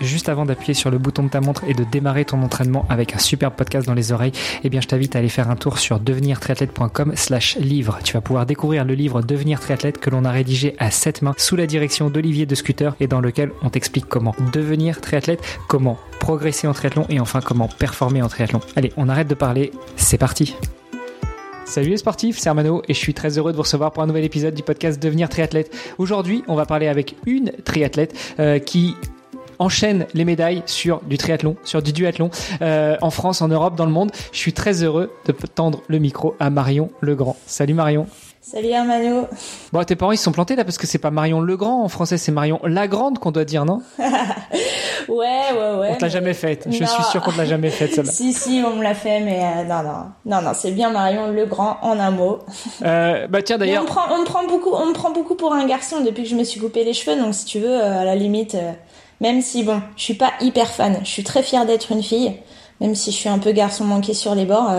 juste avant d'appuyer sur le bouton de ta montre et de démarrer ton entraînement avec un super podcast dans les oreilles, eh bien je t'invite à aller faire un tour sur devenirtriathlète.com slash livre. Tu vas pouvoir découvrir le livre Devenir triathlète que l'on a rédigé à sept mains sous la direction d'Olivier de Scooter et dans lequel on t'explique comment devenir triathlète, comment progresser en triathlon et enfin comment performer en triathlon. Allez, on arrête de parler, c'est parti Salut les sportifs, c'est Armano et je suis très heureux de vous recevoir pour un nouvel épisode du podcast Devenir triathlète. Aujourd'hui, on va parler avec une triathlète euh, qui enchaîne les médailles sur du triathlon, sur du duathlon, euh, en France, en Europe, dans le monde. Je suis très heureux de tendre le micro à Marion Legrand. Salut Marion. Salut Armano. Bon, tes parents ils se sont plantés là parce que c'est pas Marion Legrand en français, c'est Marion Lagrande qu'on doit dire, non? Ouais, ouais, ouais. On te l'a jamais faite. Je suis sûr qu'on te l'a jamais faite celle-là. si, si, on me l'a fait, mais euh, non, non, non, non, c'est bien Marion Legrand en un mot. Euh, bah tiens d'ailleurs. On, me prend, on me prend beaucoup, on me prend beaucoup pour un garçon depuis que je me suis coupé les cheveux, donc si tu veux, euh, à la limite, même si bon, je suis pas hyper fan, je suis très fière d'être une fille, même si je suis un peu garçon manqué sur les bords.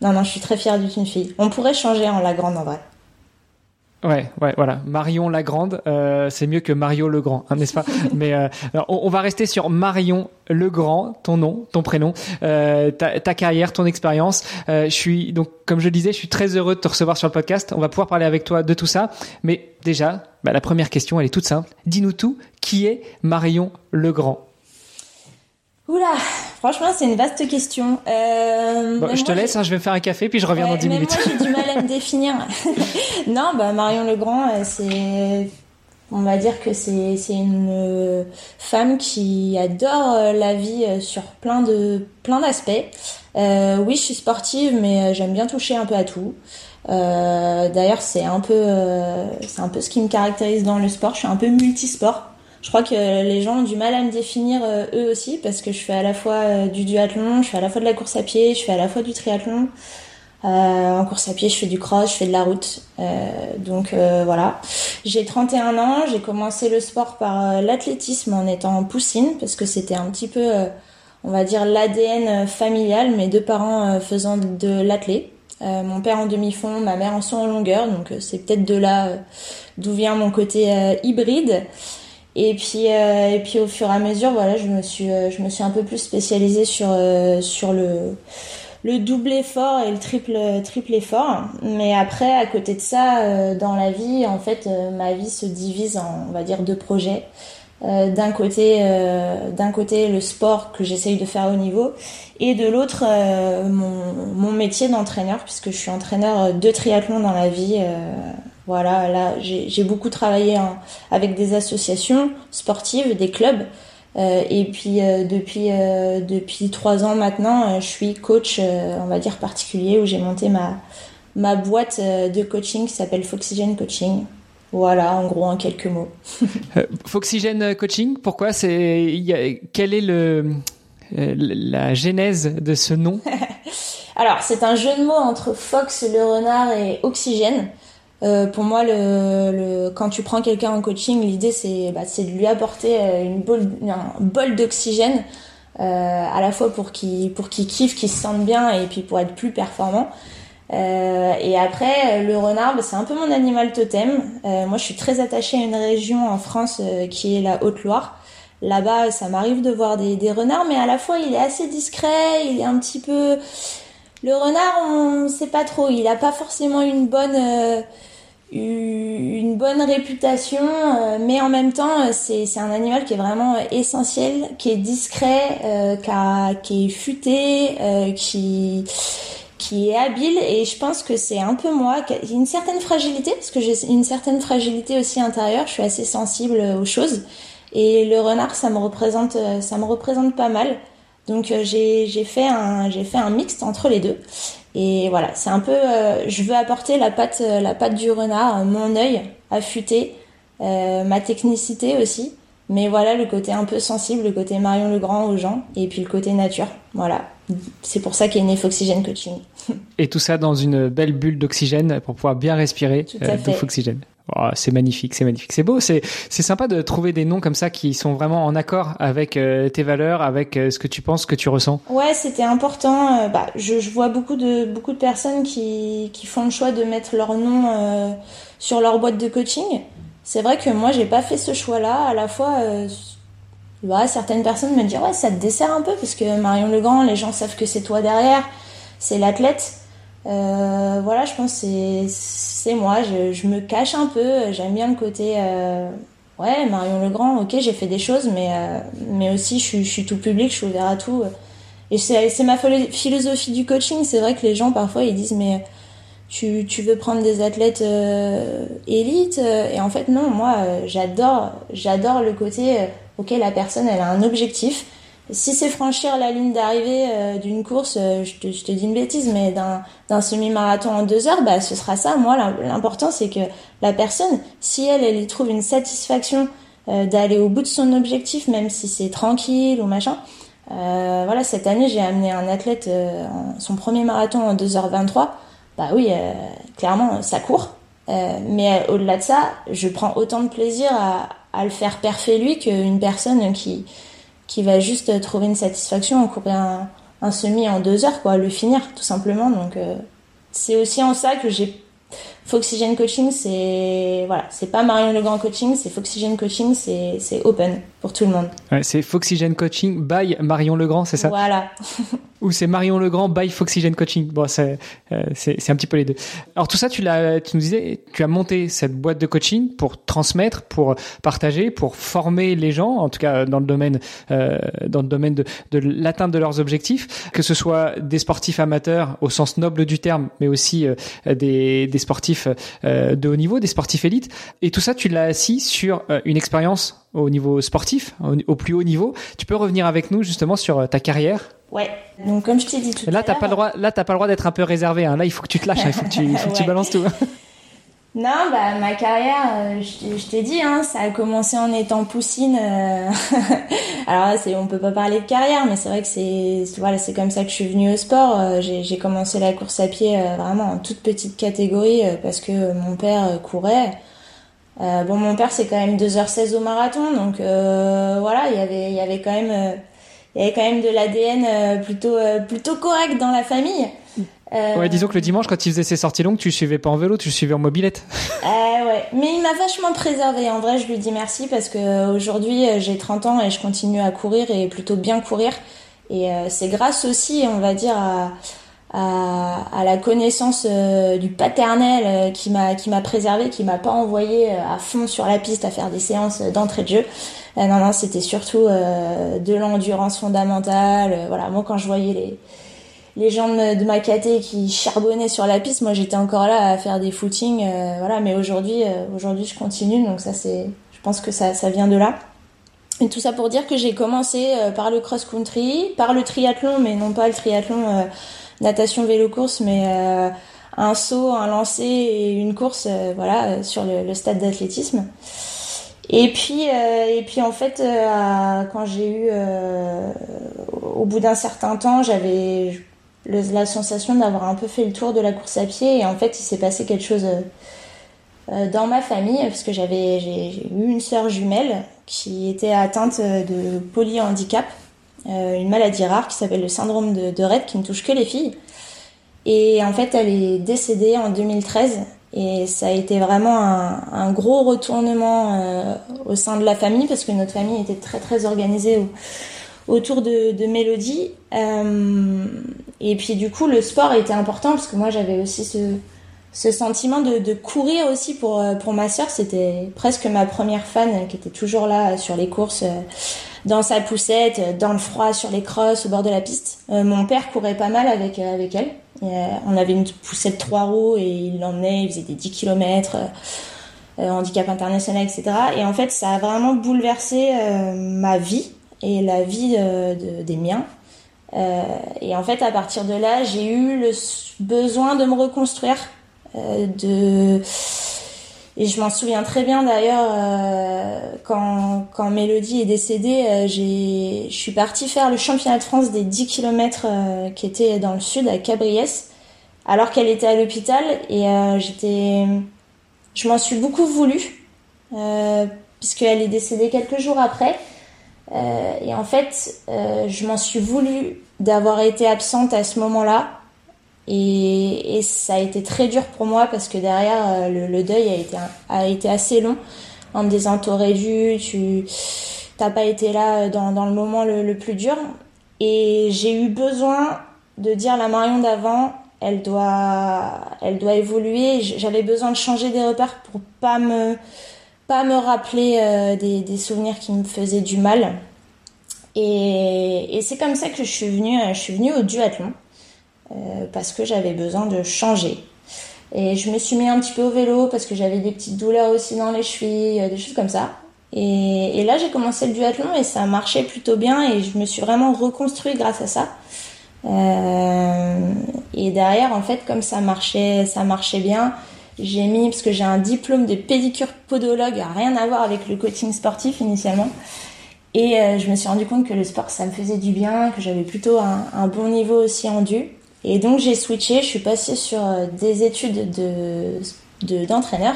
non, non, je suis très fière d'être une fille. On pourrait changer en la grande en vrai. Ouais, ouais, voilà. Marion Lagrande, euh, c'est mieux que Mario Legrand, hein, n'est-ce pas Mais euh, on, on, va rester sur Marion Legrand, ton nom, ton prénom, euh, ta, ta, carrière, ton expérience. Euh, je suis donc, comme je le disais, je suis très heureux de te recevoir sur le podcast. On va pouvoir parler avec toi de tout ça. Mais déjà, bah, la première question, elle est toute simple. Dis-nous tout. Qui est Marion Legrand? Oula, franchement, c'est une vaste question. Euh, bon, je te laisse, hein, je vais me faire un café, puis je reviens ouais, dans 10 mais minutes. Moi, j'ai du mal à me définir. non, bah Marion Legrand, euh, c'est, on va dire que c'est c'est une euh, femme qui adore la vie sur plein de plein d'aspects. Euh, oui, je suis sportive, mais j'aime bien toucher un peu à tout. Euh, D'ailleurs, c'est un peu c'est un peu ce qui me caractérise dans le sport. Je suis un peu multisport. Je crois que les gens ont du mal à me définir euh, eux aussi parce que je fais à la fois euh, du duathlon, je fais à la fois de la course à pied, je fais à la fois du triathlon. Euh, en course à pied, je fais du cross, je fais de la route. donc voilà. J'ai 31 ans, j'ai commencé le sport par l'athlétisme en étant poussine parce que c'était un petit peu, on va dire, l'ADN familial, mes deux parents faisant de l'athlé. mon père en demi-fond, ma mère en saut en longueur, donc c'est peut-être de là d'où vient mon côté hybride. Et puis, euh, et puis au fur et à mesure, voilà, je me suis, euh, je me suis un peu plus spécialisée sur, euh, sur le, le double effort et le triple, triple effort. Mais après, à côté de ça, dans la vie, en fait, ma vie se divise en, on va dire, deux projets. d'un côté, d'un côté le sport que j'essaye de faire au niveau, et de l'autre mon, mon métier d'entraîneur, puisque je suis entraîneur de triathlon dans la vie voilà, là, j'ai beaucoup travaillé en, avec des associations sportives, des clubs. Euh, et puis euh, depuis euh, depuis trois ans maintenant, je suis coach, on va dire particulier, où j'ai monté ma ma boîte de coaching qui s'appelle Foxygen Coaching. Voilà, en gros, en quelques mots. Foxygen Coaching, pourquoi c'est quelle est le la genèse de ce nom? Alors, c'est un jeu de mots entre Fox le renard et Oxygène. Euh, pour moi, le, le, quand tu prends quelqu'un en coaching, l'idée c'est bah, de lui apporter euh, une bol, un bol d'oxygène, euh, à la fois pour qu'il pour qu'il kiffe, qu'il se sente bien et puis pour être plus performant. Euh, et après, le renard, bah, c'est un peu mon animal totem. Euh, moi, je suis très attachée à une région en France qui est la Haute-Loire. Là-bas, ça m'arrive de voir des, des renards, mais à la fois, il est assez discret, il est un petit peu... Le renard, on sait pas trop, il a pas forcément une bonne une bonne réputation, euh, mais en même temps, euh, c'est, c'est un animal qui est vraiment essentiel, qui est discret, euh, qui, a, qui est futé, euh, qui qui est habile. Et je pense que c'est un peu moi qui une certaine fragilité parce que j'ai une certaine fragilité aussi intérieure. Je suis assez sensible aux choses. Et le renard ça me représente ça me représente pas mal. Donc j'ai j'ai fait un j'ai fait un mixte entre les deux et voilà, c'est un peu, euh, je veux apporter la patte, euh, la patte du renard, mon œil affûté, euh, ma technicité aussi. Mais voilà, le côté un peu sensible, le côté Marion Legrand aux gens, et puis le côté nature. Voilà, c'est pour ça qu'est né Foxygène Coaching. Et tout ça dans une belle bulle d'oxygène pour pouvoir bien respirer euh, Foxygène. Oh, c'est magnifique, c'est magnifique, c'est beau, c'est c'est sympa de trouver des noms comme ça qui sont vraiment en accord avec euh, tes valeurs, avec euh, ce que tu penses, ce que tu ressens. Ouais, c'était important. Euh, bah, je, vois beaucoup de beaucoup de personnes qui qui font le choix de mettre leur nom sur leur boîte de coaching. C'est vrai que moi, j'ai pas fait ce choix-là. À la fois, Bah, certaines personnes me disent ouais ça te dessert un peu parce que Marion Legrand, les gens savent que c'est toi derrière, c'est l'athlète. Voilà, je pense c'est c'est moi. Je, me cache un peu. J'aime bien le côté euh, ouais Marion Legrand. Ok, j'ai fait des choses, mais euh, mais aussi je suis, tout public, je suis ouvert à tout. Et c'est ma philosophie du coaching. C'est vrai que les gens parfois ils disent mais tu, veux prendre des athlètes euh, élites et en fait non moi euh, j'adore j'adore le côté euh, ok la personne elle a un objectif si c'est franchir la ligne d'arrivée euh, d'une course je te, je, te, dis une bêtise mais d'un semi-marathon en deux heures bah ce sera ça moi l'important c'est que la personne si elle elle y trouve une satisfaction d'aller au bout de son objectif même si c'est tranquille ou machin voilà cette année j'ai amené un athlète son premier marathon en 2h23 bah oui, euh, clairement, ça court. Euh, mais euh, au-delà de ça, je prends autant de plaisir à, à le faire parfait lui qu'une personne qui, qui va juste trouver une satisfaction en courir un, un, semi en deux heures, quoi, le finir tout simplement. Donc c'est aussi en ça que j'ai Foxygen Coaching, c'est voilà, c'est pas Marion Legrand Coaching, c'est Foxygen Coaching, c'est c'est open pour tout le monde. Ouais, c'est Foxygen Coaching by Marion Legrand, c'est ça? Voilà. Ou c'est Marion Legrand by Foxygen Coaching? Bon, c'est euh, c'est un petit peu les deux. Alors tout ça, tu l'as, tu nous disais, tu as monté cette boîte de coaching pour transmettre, pour partager, pour former les gens, en tout cas dans le domaine euh, dans le domaine de, de l'atteinte de leurs objectifs, que ce soit des sportifs amateurs au sens noble du terme, mais aussi euh, des des sportifs euh, de haut niveau, des sportifs élites. Et tout ça, tu l'as assis sur euh, une expérience au niveau sportif, au, plus haut niveau. Tu peux revenir avec nous justement sur euh, ta carrière? Ouais. Donc comme je t'ai dit tout là, à l'heure. Pas le droit, là, t'as pas le droit d'être un peu réservé. Hein. Là, il faut que tu te lâches. Hein. Il faut que tu, il faut que Ouais. tu balances tout. Non, bah ma carrière, euh, je, t'ai dit, hein, ça a commencé en étant poussine. euh, Alors là, on peut pas parler de carrière, mais c'est vrai que c'est, voilà, c'est comme ça que je suis venue au sport. Euh, J'ai, commencé la course à pied vraiment en toute petite catégorie parce que mon père courait. Bon, mon père c'est quand même 2h16 au marathon, donc voilà, il y avait, il y avait quand même, il y avait quand même de l'ADN plutôt, plutôt correct dans la famille. Euh, Ouais, disons que le dimanche, quand il faisait ses sorties longues, tu le suivais pas en vélo, tu le suivais en mobilette. Euh, ouais, mais il m'a vachement préservé. En vrai, je lui dis merci parce que euh, aujourd'hui euh, j'ai 30 ans et je continue à courir et plutôt bien courir. Et euh, c'est grâce aussi, on va dire, à, à, à la connaissance du paternel qui m'a qui m'a préservé, qui m'a pas envoyé à fond sur la piste à faire des séances d'entrée de jeu. Non, non, c'était surtout euh, de l'endurance fondamentale. Voilà, moi quand je voyais les les gens de, ma caté qui charbonnaient sur la piste, moi j'étais encore là à faire des footings, euh, voilà. Mais aujourd'hui, euh, aujourd'hui je continue, donc ça c'est, je pense que ça, ça vient de là. Et tout ça pour dire que j'ai commencé euh, par le cross country, par le triathlon, mais non pas le triathlon natation vélo course, mais un saut, un lancer et une course, voilà, sur le, stade d'athlétisme. Et puis, et puis en fait, quand j'ai eu, au bout d'un certain temps, j'avais la sensation d'avoir un peu fait le tour de la course à pied. Et en fait, il s'est passé quelque chose euh, dans ma famille, parce que j'avais, j'ai, eu une sœur jumelle qui était atteinte de polyhandicap, euh, une maladie rare qui s'appelle le syndrome de, de Rett, qui ne touche que les filles. Et en fait, elle est décédée en 2013 et ça a été vraiment un, gros retournement euh, au sein de la famille parce que notre famille était très très organisée au, autour de, Mélodie. Euh, et puis du coup, le sport était important parce que moi j'avais aussi ce, ce sentiment de, de courir aussi pour, pour ma sœur. C'était presque ma première fan qui était toujours là sur les courses. Euh, dans sa poussette, dans le froid, sur les crosses, au bord de la piste. Euh, mon père courait pas mal avec, euh, avec elle. Euh, on avait une poussette trois roues et il l'emmenait, il faisait des 10 km, euh, handicap international, etc. Et en fait, ça a vraiment bouleversé euh, ma vie et la vie de, des miens. Euh, et en fait, à partir de là, j'ai eu le besoin de me reconstruire, euh, de et je m'en souviens très bien d'ailleurs euh, quand, quand Mélodie est décédée, euh, j'ai, je suis partie faire le championnat de France des 10 km euh, qui était dans le sud à Cabriès, alors qu'elle était à l'hôpital et euh, j'étais, je m'en suis beaucoup voulu puisqu'elle est décédée quelques jours après. Euh, et en fait, euh, je m'en suis voulu d'avoir été absente à ce moment-là et, ça a été très dur pour moi parce que derrière euh, le, deuil a été, assez long en me disant t'aurais dû, tu t'as pas été là dans, dans le moment le, le plus dur. Et j'ai eu besoin de dire la Marion d'avant, elle doit, elle doit évoluer. J'avais besoin de changer des repères pour pas me, pas me rappeler euh, des, souvenirs qui me faisaient du mal. Et, c'est comme ça que je suis venue, je suis venue au duathlon euh, parce que j'avais besoin de changer. Et je me suis mis un petit peu au vélo parce que j'avais des petites douleurs aussi dans les chevilles, des choses comme ça. Et, là, j'ai commencé le duathlon et ça marchait plutôt bien et je me suis vraiment reconstruit grâce à ça. Euh, et derrière, en fait, comme ça marchait, ça marchait bien, j'ai mis parce que j'ai un diplôme de pédicure podologue, rien à voir avec le coaching sportif initialement. Et euh, je me suis rendu compte que le sport, ça me faisait du bien, que j'avais plutôt un, bon niveau aussi en dû. Et donc j'ai switché, je suis passée sur euh, des études de d'entraîneur.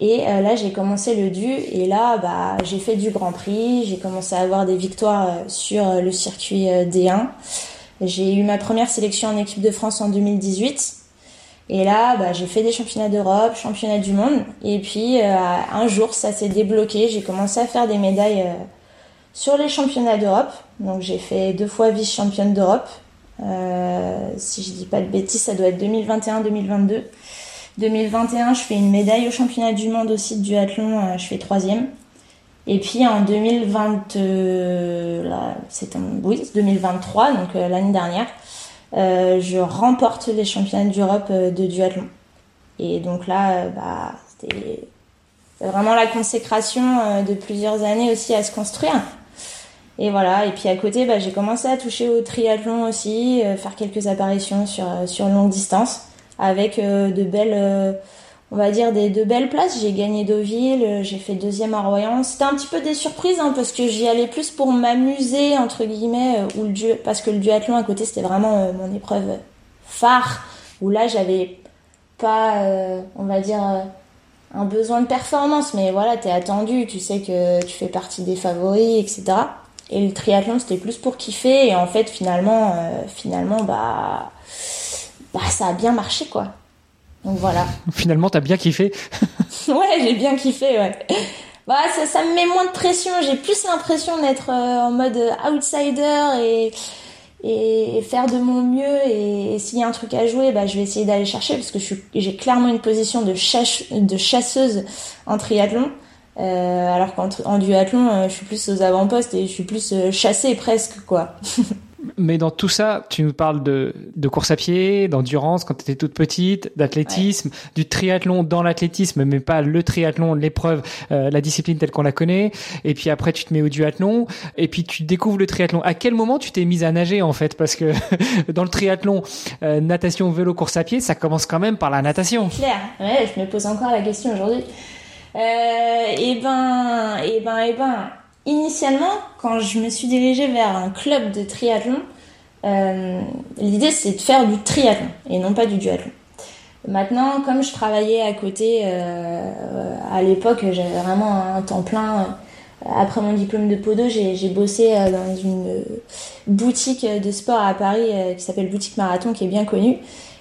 et euh, là j'ai commencé le dû et là bah j'ai fait du Grand Prix, j'ai commencé à avoir des victoires sur le circuit D1. J'ai eu ma première sélection en équipe de France en 2018. Et là, bah, j'ai fait des championnats d'Europe, championnats du monde. Et puis, euh, un jour, ça s'est débloqué. J'ai commencé à faire des médailles euh, sur les championnats d'Europe. Donc, j'ai fait deux fois vice-championne d'Europe. Euh, si je dis pas de bêtises, ça doit être 2021-2022. 2021, je fais une médaille au championnat du monde aussi de duathlon. je fais troisième. Et puis en 2020, euh, c'est oui, 2023, donc euh, l'année dernière, euh, je remporte les championnats d'Europe euh, de duathlon. Et donc là, bah, c'était vraiment la consécration de plusieurs années aussi à se construire. Et voilà. Et puis à côté, bah, j'ai commencé à toucher au triathlon aussi, faire quelques apparitions sur sur longue distance avec de belles on va dire des de belles places. J'ai gagné Deauville, euh, j'ai fait deuxième à Royan. C'était un petit peu des surprises hein, parce que j'y allais plus pour m'amuser entre guillemets euh, ou le du... parce que le duathlon à côté c'était vraiment euh, mon épreuve phare où là j'avais pas on va dire un besoin de performance mais voilà t'es attendu tu sais que tu fais partie des favoris etc et le triathlon c'était plus pour kiffer et en fait finalement finalement bah bah ça a bien marché quoi donc voilà. Finalement, t'as bien kiffé. ouais, j'ai bien kiffé, ouais. Bah, ça, ça me met moins de pression. J'ai plus l'impression d'être euh, en mode outsider et, et faire de mon mieux. Et, s'il y a un truc à jouer, bah, je vais essayer d'aller chercher parce que j'ai clairement une position de, de chasseuse en triathlon. Euh, alors qu'en duathlon, euh, je suis plus aux avant-postes et je suis plus chassée presque, quoi. Mais dans tout ça, tu nous parles de, de course à pied, d'endurance quand tu étais toute petite, d'athlétisme, du triathlon dans l'athlétisme, mais pas le triathlon, l'épreuve, euh, la discipline telle qu'on la connaît. Et puis après, tu te mets au duathlon, et puis tu découvres le triathlon. À quel moment tu t'es mise à nager en fait? Parce que dans le triathlon, euh, natation, vélo, course à pied, ça commence quand même par la natation. Claire, ouais, je me pose encore la question aujourd'hui. Euh, et ben, et ben, et ben initialement, quand je me suis dirigée vers un club de triathlon, euh, l'idée c'est de faire du triathlon et non pas du duathlon. Maintenant, comme je travaillais à côté, euh, à l'époque, j'avais vraiment un temps plein. Après mon diplôme de podo, j'ai bossé euh, dans une boutique de sport à Paris euh, qui s'appelle Boutique Marathon, qui est bien connue.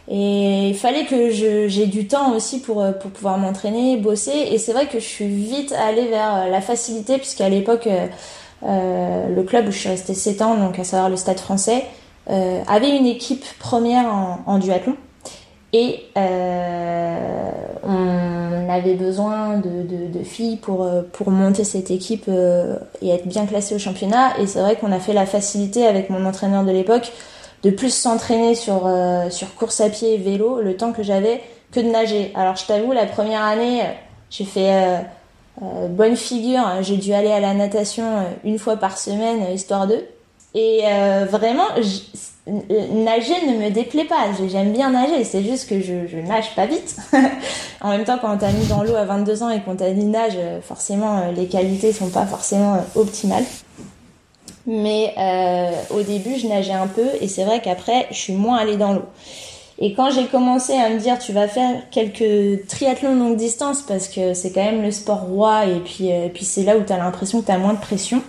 Et il fallait que j'ai du temps aussi pour, euh, pour pouvoir m'entraîner, bosser. Et c'est vrai que je suis vite allée vers euh, la facilité, puisqu'à l'époque, euh, le club où je suis restée 7 ans, donc à savoir le Stade français, euh, avait une équipe première en, en duathlon. Et euh, on avait besoin de, de, de, filles pour, pour monter cette équipe et être bien classée au championnat. Et c'est vrai qu'on a fait la facilité avec mon entraîneur de l'époque de plus s'entraîner sur, euh, sur course à pied et vélo le temps que j'avais que de nager. Alors je t'avoue, la première année, j'ai fait euh, euh, bonne figure. J'ai dû aller à la natation une fois par semaine, histoire d'eux. Et vraiment, nager ne me déplaît pas. J'aime bien nager, c'est juste que je, nage pas vite. en même temps, quand on t'a mis dans l'eau à 22 ans et qu'on t'a dit nage, forcément, les qualités sont pas forcément optimales. Mais euh, au début, je nageais un peu et c'est vrai qu'après, je suis moins allée dans l'eau. Et quand j'ai commencé à me dire, tu vas faire quelques triathlons longue distance parce que c'est quand même le sport roi et puis, euh, puis c'est là où tu as l'impression que tu as moins de pression.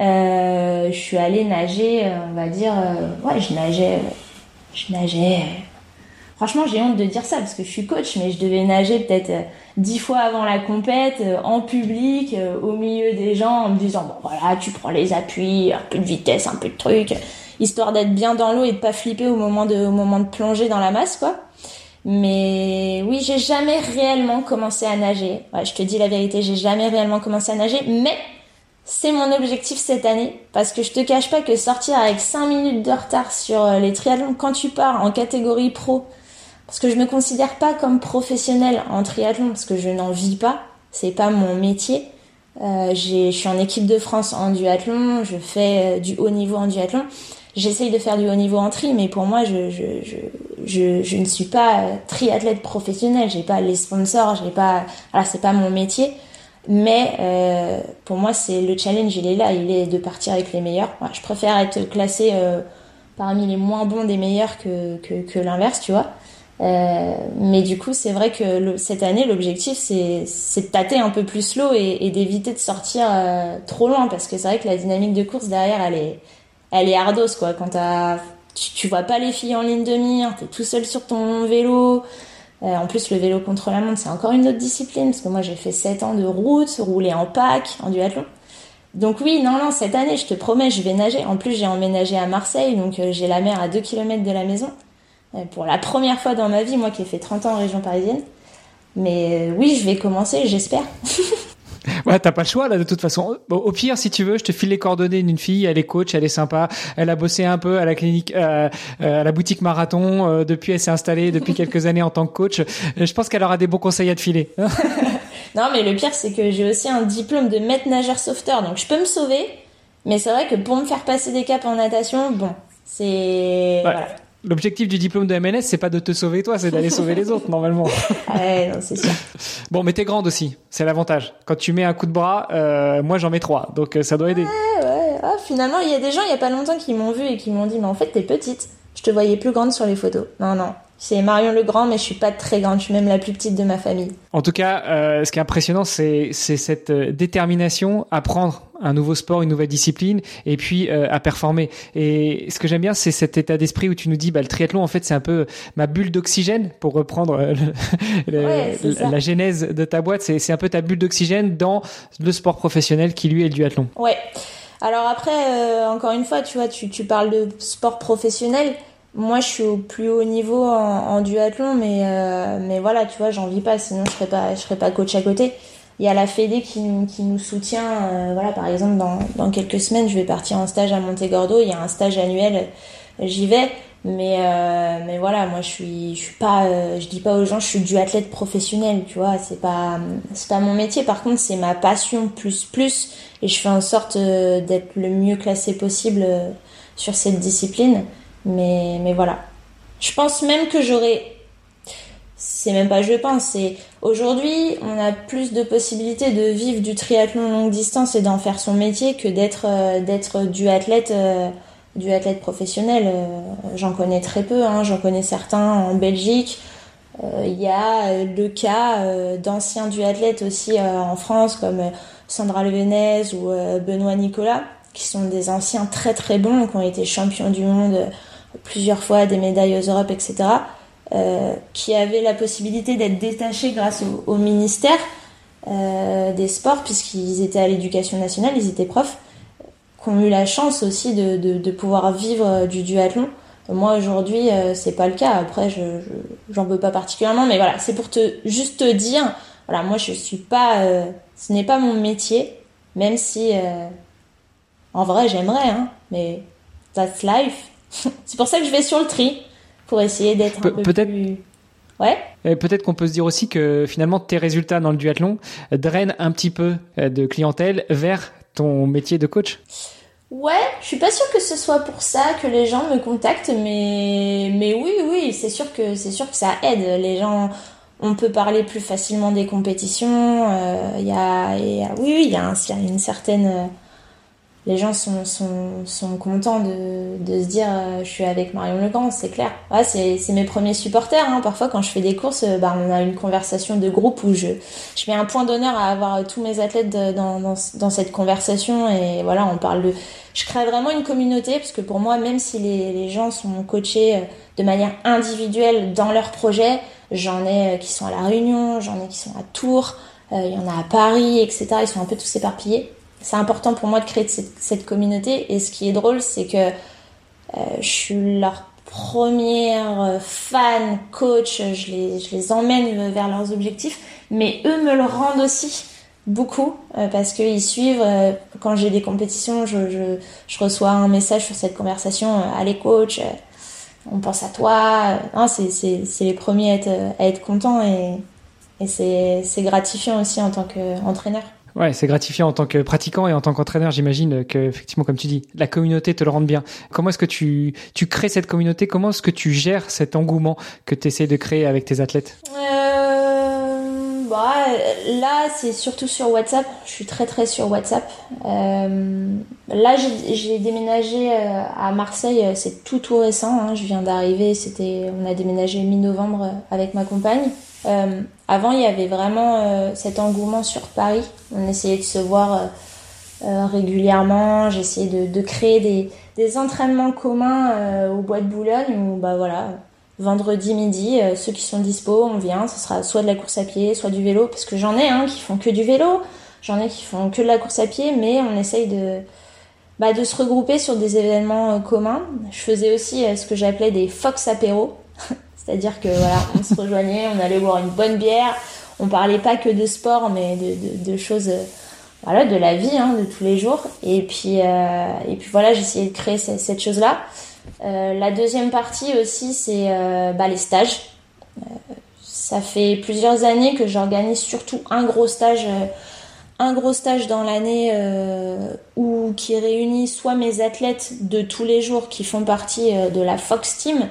Euh, je suis allée nager, on va dire, ouais, je nageais, je nageais franchement, j'ai honte de dire ça parce que je suis coach, mais je devais nager peut-être euh, dix fois avant la compète, euh, en public, euh, au milieu des gens, en me disant bon voilà, tu prends les appuis, un peu de vitesse, un peu de truc, histoire d'être bien dans l'eau et de pas flipper au moment de, plonger dans la masse, quoi. Mais oui, j'ai jamais réellement commencé à nager. Je te dis la vérité, j'ai jamais réellement commencé à nager, mais c'est mon objectif cette année parce que je te cache pas que sortir avec 5 minutes de retard sur les triathlons quand tu pars en catégorie pro parce que je me considère pas comme professionnelle en triathlon parce que je n'en vis pas, c'est pas mon métier. Euh, je suis en équipe de France en duathlon, je fais euh, du haut niveau en duathlon. J'essaye de faire du haut niveau en tri, mais pour moi, je, ne suis pas euh, triathlète professionnel. J'ai pas les sponsors, j'ai pas, voilà, c'est pas mon métier. Mais pour moi, c'est le challenge, il est là, il est de partir avec les meilleurs. je préfère être classé euh, parmi les moins bons des meilleurs que l'inverse, tu vois. Euh, mais du coup, c'est vrai que cette année, l'objectif, c'est, de tâter un peu plus l'eau et, d'éviter de sortir euh, trop loin, parce que c'est vrai que la dynamique de course derrière, elle est, elle est quoi. Quand tu, tu vois pas les filles en ligne de mire, t'es tout seul sur ton vélo. Euh, en plus, le vélo contre la montre, c'est encore une autre discipline, parce que moi, j'ai fait 7 ans de route, rouler en pack, en duathlon. Donc oui, non, non, cette année, je te promets, je vais nager. En plus, j'ai emménagé à Marseille, donc j'ai la mer à 2 km de la maison. Euh, pour la première fois dans ma vie, moi qui ai fait 30 ans en région parisienne. Mais euh, oui, je vais commencer, j'espère. Ouais, t'as pas le choix là de toute façon. au pire, si tu veux, je te file les coordonnées d'une fille. Elle est coach, elle est sympa. Elle a bossé un peu à la clinique, euh, à la boutique Marathon. depuis, elle s'est installée depuis quelques années en tant que coach. je pense qu'elle aura des bons conseils à te filer. non, mais le pire, c'est que j'ai aussi un diplôme de maître nageur sauveteur, donc je peux me sauver. Mais c'est vrai que pour me faire passer des caps en natation, bon, c'est voilà. L'objectif du diplôme de MNS, c'est pas de te sauver toi, c'est d'aller sauver les autres normalement. Ouais, non, c'est sûr. Bon, mais t'es grande aussi, c'est l'avantage. Quand tu mets un coup de bras, euh, moi j'en mets trois, donc euh, ça doit aider. Ouais, ouais. Ah, finalement, il y a des gens il y a pas longtemps qui m'ont vu et qui m'ont dit, mais en fait t'es petite. Je te voyais plus grande sur les photos. Non, non, c'est Marion Legrand, mais je suis pas très grande. Je suis même la plus petite de ma famille. En tout cas, euh, ce qui est impressionnant, c'est cette euh, détermination à prendre un nouveau sport, une nouvelle discipline, et puis euh, à performer. Et ce que j'aime bien, c'est cet état d'esprit où tu nous dis, bah, le triathlon, en fait, c'est un peu ma bulle d'oxygène, pour reprendre la, genèse de ta boîte. C'est un peu ta bulle d'oxygène dans le sport professionnel qui, lui, est le duathlon. Ouais. Alors après, encore une fois, tu vois, tu, tu parles de sport professionnel moi je suis au plus haut niveau en, duathlon mais euh, mais voilà tu vois j'en vis pas sinon je serais pas je serais pas coach à côté. Il y a la Fédé qui nous qui nous soutient euh, voilà par exemple dans dans quelques semaines je vais partir en stage à Montegordo il y a un stage annuel j'y vais. Mais euh, mais voilà moi je suis je suis pas je dis pas aux gens je suis duathlète professionnel tu vois c'est pas c'est pas mon métier. Par contre c'est ma passion plus plus et je fais en sorte d'être le mieux classé possible sur cette discipline mais, mais voilà. Je pense même que j'aurais. C'est même pas je pense, c'est aujourd'hui on a plus de possibilités de vivre du triathlon longue distance et d'en faire son métier que d'être euh, du athlète euh, du athlète professionnel. Euh, j'en connais très peu, hein, j'en connais certains en Belgique. Il y a le cas d'anciens duathlètes aussi en France comme Sandra Levenez ou Benoît Nicolas qui sont des anciens très très bons qui ont été champions du monde plusieurs fois des médailles aux Europes, etc., euh, qui avaient la possibilité d'être détachés grâce au, ministère euh, des Sports, puisqu'ils étaient à l'éducation nationale, ils étaient profs, qui ont eu la chance aussi de, de, pouvoir vivre du duathlon. Moi aujourd'hui, euh, c'est pas le cas. Après, je j'en veux pas particulièrement, mais voilà, c'est pour te juste te dire, voilà, moi je suis pas, ce n'est pas mon métier, même si en vrai j'aimerais, hein, mais that's life. c'est pour ça que je vais sur le tri, pour essayer d'être un peu peut-être... plus... Ouais. Peut-être qu'on peut se dire aussi que finalement tes résultats dans le duathlon drainent un petit peu euh, de clientèle vers ton métier de coach. Ouais, je suis pas sûre que ce soit pour ça que les gens me contactent, mais mais oui, oui, c'est sûr que c'est sûr que ça aide. Les gens, on peut parler plus facilement des compétitions. Il euh, y, a, y, a, oui, il y, a une certaine les gens sont, sont, sont contents de, de se dire euh, je suis avec Marion Legrand, c'est clair. Ouais, c'est, mes premiers supporters. Hein. Parfois, quand je fais des courses, euh, bah, on a une conversation de groupe où je, je mets un point d'honneur à avoir tous mes athlètes dans, dans, dans, cette conversation. Et voilà, on parle de. Je crée vraiment une communauté parce que pour moi, même si les, les gens sont coachés euh, de manière individuelle dans leur projet, j'en ai qui sont à La Réunion, j'en ai qui sont à Tours, il y en a à Paris, etc. Ils sont un peu tous éparpillés c'est important pour moi de créer cette, communauté. Et ce qui est drôle, c'est que euh, je suis leur première fan, coach, je les, emmène vers leurs objectifs, mais eux me le rendent aussi beaucoup euh, parce qu'ils suivent euh, quand j'ai des compétitions je, reçois un message sur cette conversation allez coach on pense à toi c'est les premiers à être, contents et c'est gratifiant aussi en tant qu'entraîneur Ouais, c'est gratifiant en tant que pratiquant et en tant qu'entraîneur, j'imagine que effectivement, comme tu dis, la communauté te le rende bien. Comment est-ce que tu, tu crées cette communauté? Comment est-ce que tu gères cet engouement que tu essaies de créer avec tes athlètes? Euh, bah, Là, c'est surtout sur WhatsApp. Je suis très très sur WhatsApp. Euh, là, j'ai déménagé euh, à Marseille. C'est tout tout récent. Hein. Je viens d'arriver. C'était, on a déménagé mi-novembre avec ma compagne. Euh, avant, il y avait vraiment euh, cet engouement sur Paris. On essayait de se voir euh, régulièrement. J'essayais de, créer des, entraînements communs au Bois de Boulogne où, bah voilà, vendredi midi, ceux qui sont dispo, on vient. Ce sera soit de la course à pied, soit du vélo, parce que j'en ai hein, qui font que du vélo. J'en ai qui font que de la course à pied, mais on essaye de, bah, se regrouper sur des événements communs. Je faisais aussi ce que j'appelais des Fox apéros. C'est-à-dire que voilà, on se rejoignait, on allait boire une bonne bière, on parlait pas que de sport, mais de, de, choses, euh, voilà, de la vie, hein, de tous les jours. Et puis, euh, et puis voilà, j'essayais de créer cette, cette chose-là. Euh, la deuxième partie aussi, c'est euh, bah, les stages. Euh, ça fait plusieurs années que j'organise surtout un gros stage un gros stage dans l'année euh, où qui réunit soit mes athlètes de tous les jours qui font partie de la Fox Team,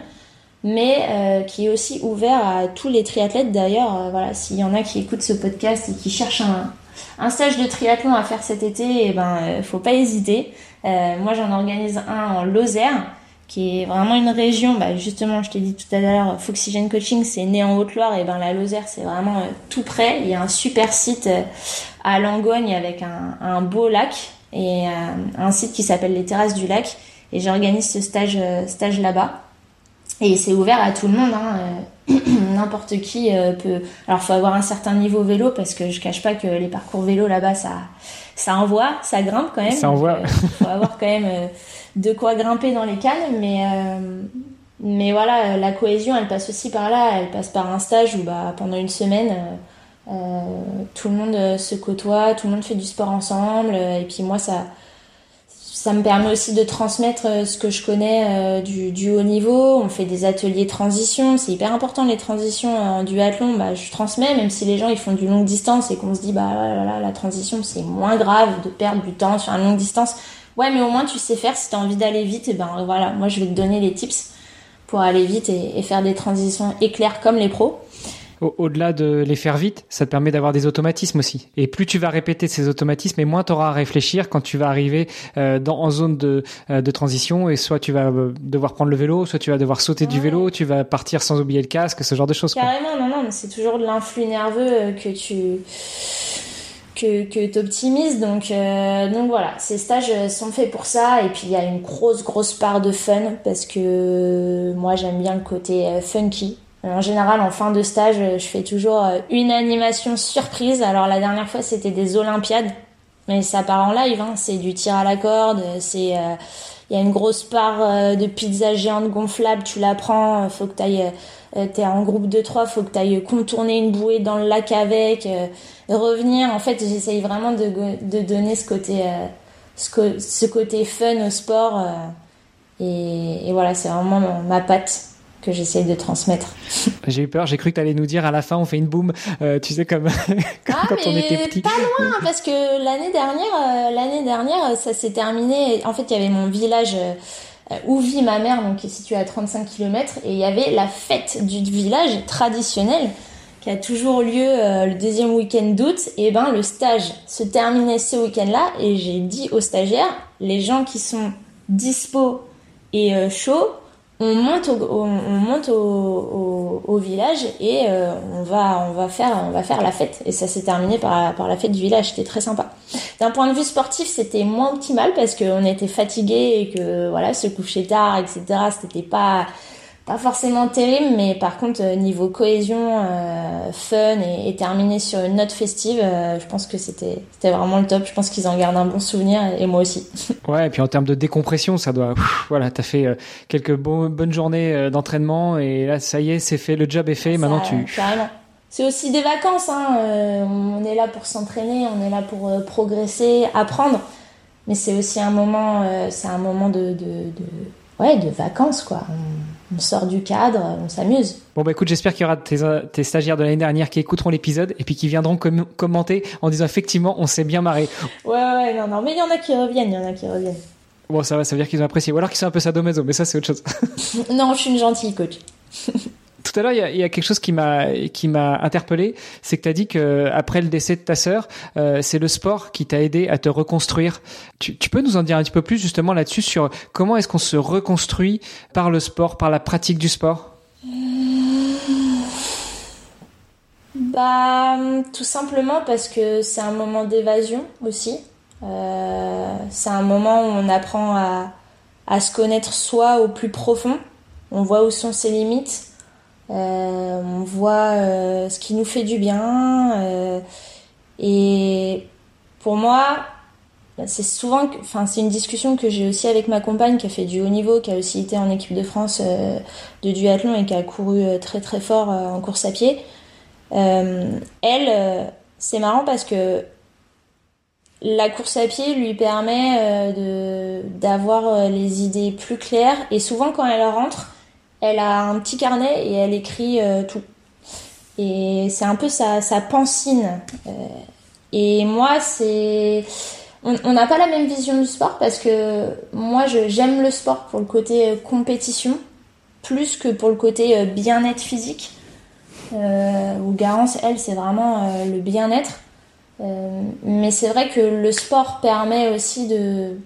mais euh, qui est aussi ouvert à tous les triathlètes. D'ailleurs, euh, voilà, s'il y en a qui écoutent ce podcast et qui cherchent un, un stage de triathlon à faire cet été, eh ben, euh, faut pas hésiter. moi, j'en organise un en Lozère, qui est vraiment une région. Bah, justement, je t'ai dit tout à l'heure, Foxygen Coaching, c'est né en Haute-Loire, et ben la Lozère, c'est vraiment tout près. Il y a un super site à Langogne avec un, un beau lac et un site qui s'appelle les Terrasses du Lac. Et j'organise ce stage, stage là-bas. Et c'est ouvert à tout le monde. Hein. Euh, n'importe qui euh, peut. Alors, faut avoir un certain niveau vélo parce que je cache pas que les parcours vélo là-bas, ça, ça envoie, ça grimpe quand même. Ça envoie. Il euh, faut avoir quand même de quoi grimper dans les cannes, mais mais voilà, la cohésion, elle passe aussi par là. Elle passe par un stage où bah pendant une semaine. tout le monde se côtoie, tout le monde fait du sport ensemble, et puis moi ça, ça me permet aussi de transmettre euh, ce que je connais euh, du, du, haut niveau. On fait des ateliers transition, c'est hyper important les transitions en duathlon. Bah, je transmets, même si les gens ils font du longue distance et qu'on se dit bah là, la transition c'est moins grave de perdre du temps sur une longue distance. Ouais, mais au moins tu sais faire. Si tu as envie d'aller vite, et ben voilà, moi je vais te donner les tips pour aller vite et, et faire des transitions éclaires comme les pros au-delà de les faire vite, ça te permet d'avoir des automatismes aussi. Et plus tu vas répéter ces automatismes, et moins tu auras à réfléchir quand tu vas arriver euh, dans, en zone de, euh, de transition. Et soit tu vas euh, devoir prendre le vélo, soit tu vas devoir sauter du vélo, tu vas partir sans oublier le casque, ce genre de choses. Carrément, non, non, c'est toujours de l'influx nerveux que tu que, que tu optimises. Donc, donc voilà, ces stages sont faits pour ça. Et puis il y a une grosse, grosse part de fun parce que moi j'aime bien le côté funky. En général, en fin de stage, je fais toujours euh, une animation surprise. Alors la dernière fois, c'était des Olympiades, mais ça part en live. Hein. C'est du tir à la corde. C'est euh, il y a une grosse part euh, de pizza géante gonflable. Tu la prends. Faut que t'ailles. T'es en groupe de trois. Faut que t'ailles contourner une bouée dans le lac avec. revenir. En fait, j'essaye vraiment de, de donner ce côté ce, ce côté fun au sport. Et voilà, c'est vraiment ma patte que j'essaye de transmettre. J'ai eu peur, j'ai cru que tu allais nous dire à la fin on fait une boom, euh, tu sais comme, ah, quand on était petit. Pas loin parce que l'année dernière, euh, l'année dernière ça s'est terminé. En fait, il y avait mon village euh, où vit ma mère, donc qui est situé à 35 km, et il y avait la fête du village traditionnelle qui a toujours lieu le deuxième week-end d'août, et ben le stage se terminait ce week-end-là et j'ai dit aux stagiaires, les gens qui sont dispo et chauds, on monte au, village et euh, on va faire la fête. Et ça s'est terminé par, par la fête du village. C'était très sympa. D'un point de vue sportif c'était moins optimal parce qu'on était fatigué et que voilà se coucher tard etc c'était pas pas forcément terrible, mais par contre euh, niveau cohésion, euh, fun et, et, terminer sur une note festive, euh, je pense que c'était vraiment le top. Je pense qu'ils en gardent un bon souvenir et moi aussi. Ouais, et puis en termes de décompression, ça doit. voilà, t'as fait quelques bonnes journées d'entraînement et là ça y est, c'est fait, le job est fait. maintenant tu. Carrément. C'est aussi des vacances. Hein. on est là pour s'entraîner, on est là pour progresser, apprendre. Mais c'est aussi un moment, c'est un moment de, de, de, ouais, de vacances quoi on sort du cadre, on s'amuse. Bon bah écoute, j'espère qu'il y aura tes, stagiaires de l'année dernière qui écouteront l'épisode et puis qui viendront commenter en disant effectivement on s'est bien marré. Ouais ouais non non mais il y en a qui reviennent, il y en a qui reviennent. Bon ça va, ça veut dire qu'ils ont apprécié ou alors qu'ils sont un peu sadomaso, mais ça c'est autre chose. non, je suis une gentille coach. Tout à l'heure, il y, a quelque chose qui m'a qui m'a interpellé, c'est que tu as dit que après le décès de ta sœur, euh, c'est le sport qui t'a aidé à te reconstruire. Tu, peux nous en dire un petit peu plus justement là-dessus sur comment est-ce qu'on se reconstruit par le sport, par la pratique du sport? Bah, tout simplement parce que c'est un moment d'évasion aussi. Euh, c'est un moment où on apprend à, à se connaître soi au plus profond. On voit où sont ses limites on voit euh, ce qui nous fait du bien. Euh, et pour moi, c'est souvent, enfin c'est une discussion que j'ai aussi avec ma compagne qui a fait du haut niveau, qui a aussi été en équipe de France de duathlon et qui a couru très très fort en course à pied. elle, c'est marrant parce que la course à pied lui permet de d'avoir les idées plus claires et souvent quand elle rentre, elle a un petit carnet et elle écrit euh, tout. Et c'est un peu sa, sa pancine. Euh, et moi, c'est. On n'a pas la même vision du sport parce que moi, j'aime le sport pour le côté euh, compétition plus que pour le côté bien-être physique. Où Garance, elle, c'est vraiment le bien-être. mais c'est vrai que le sport permet aussi de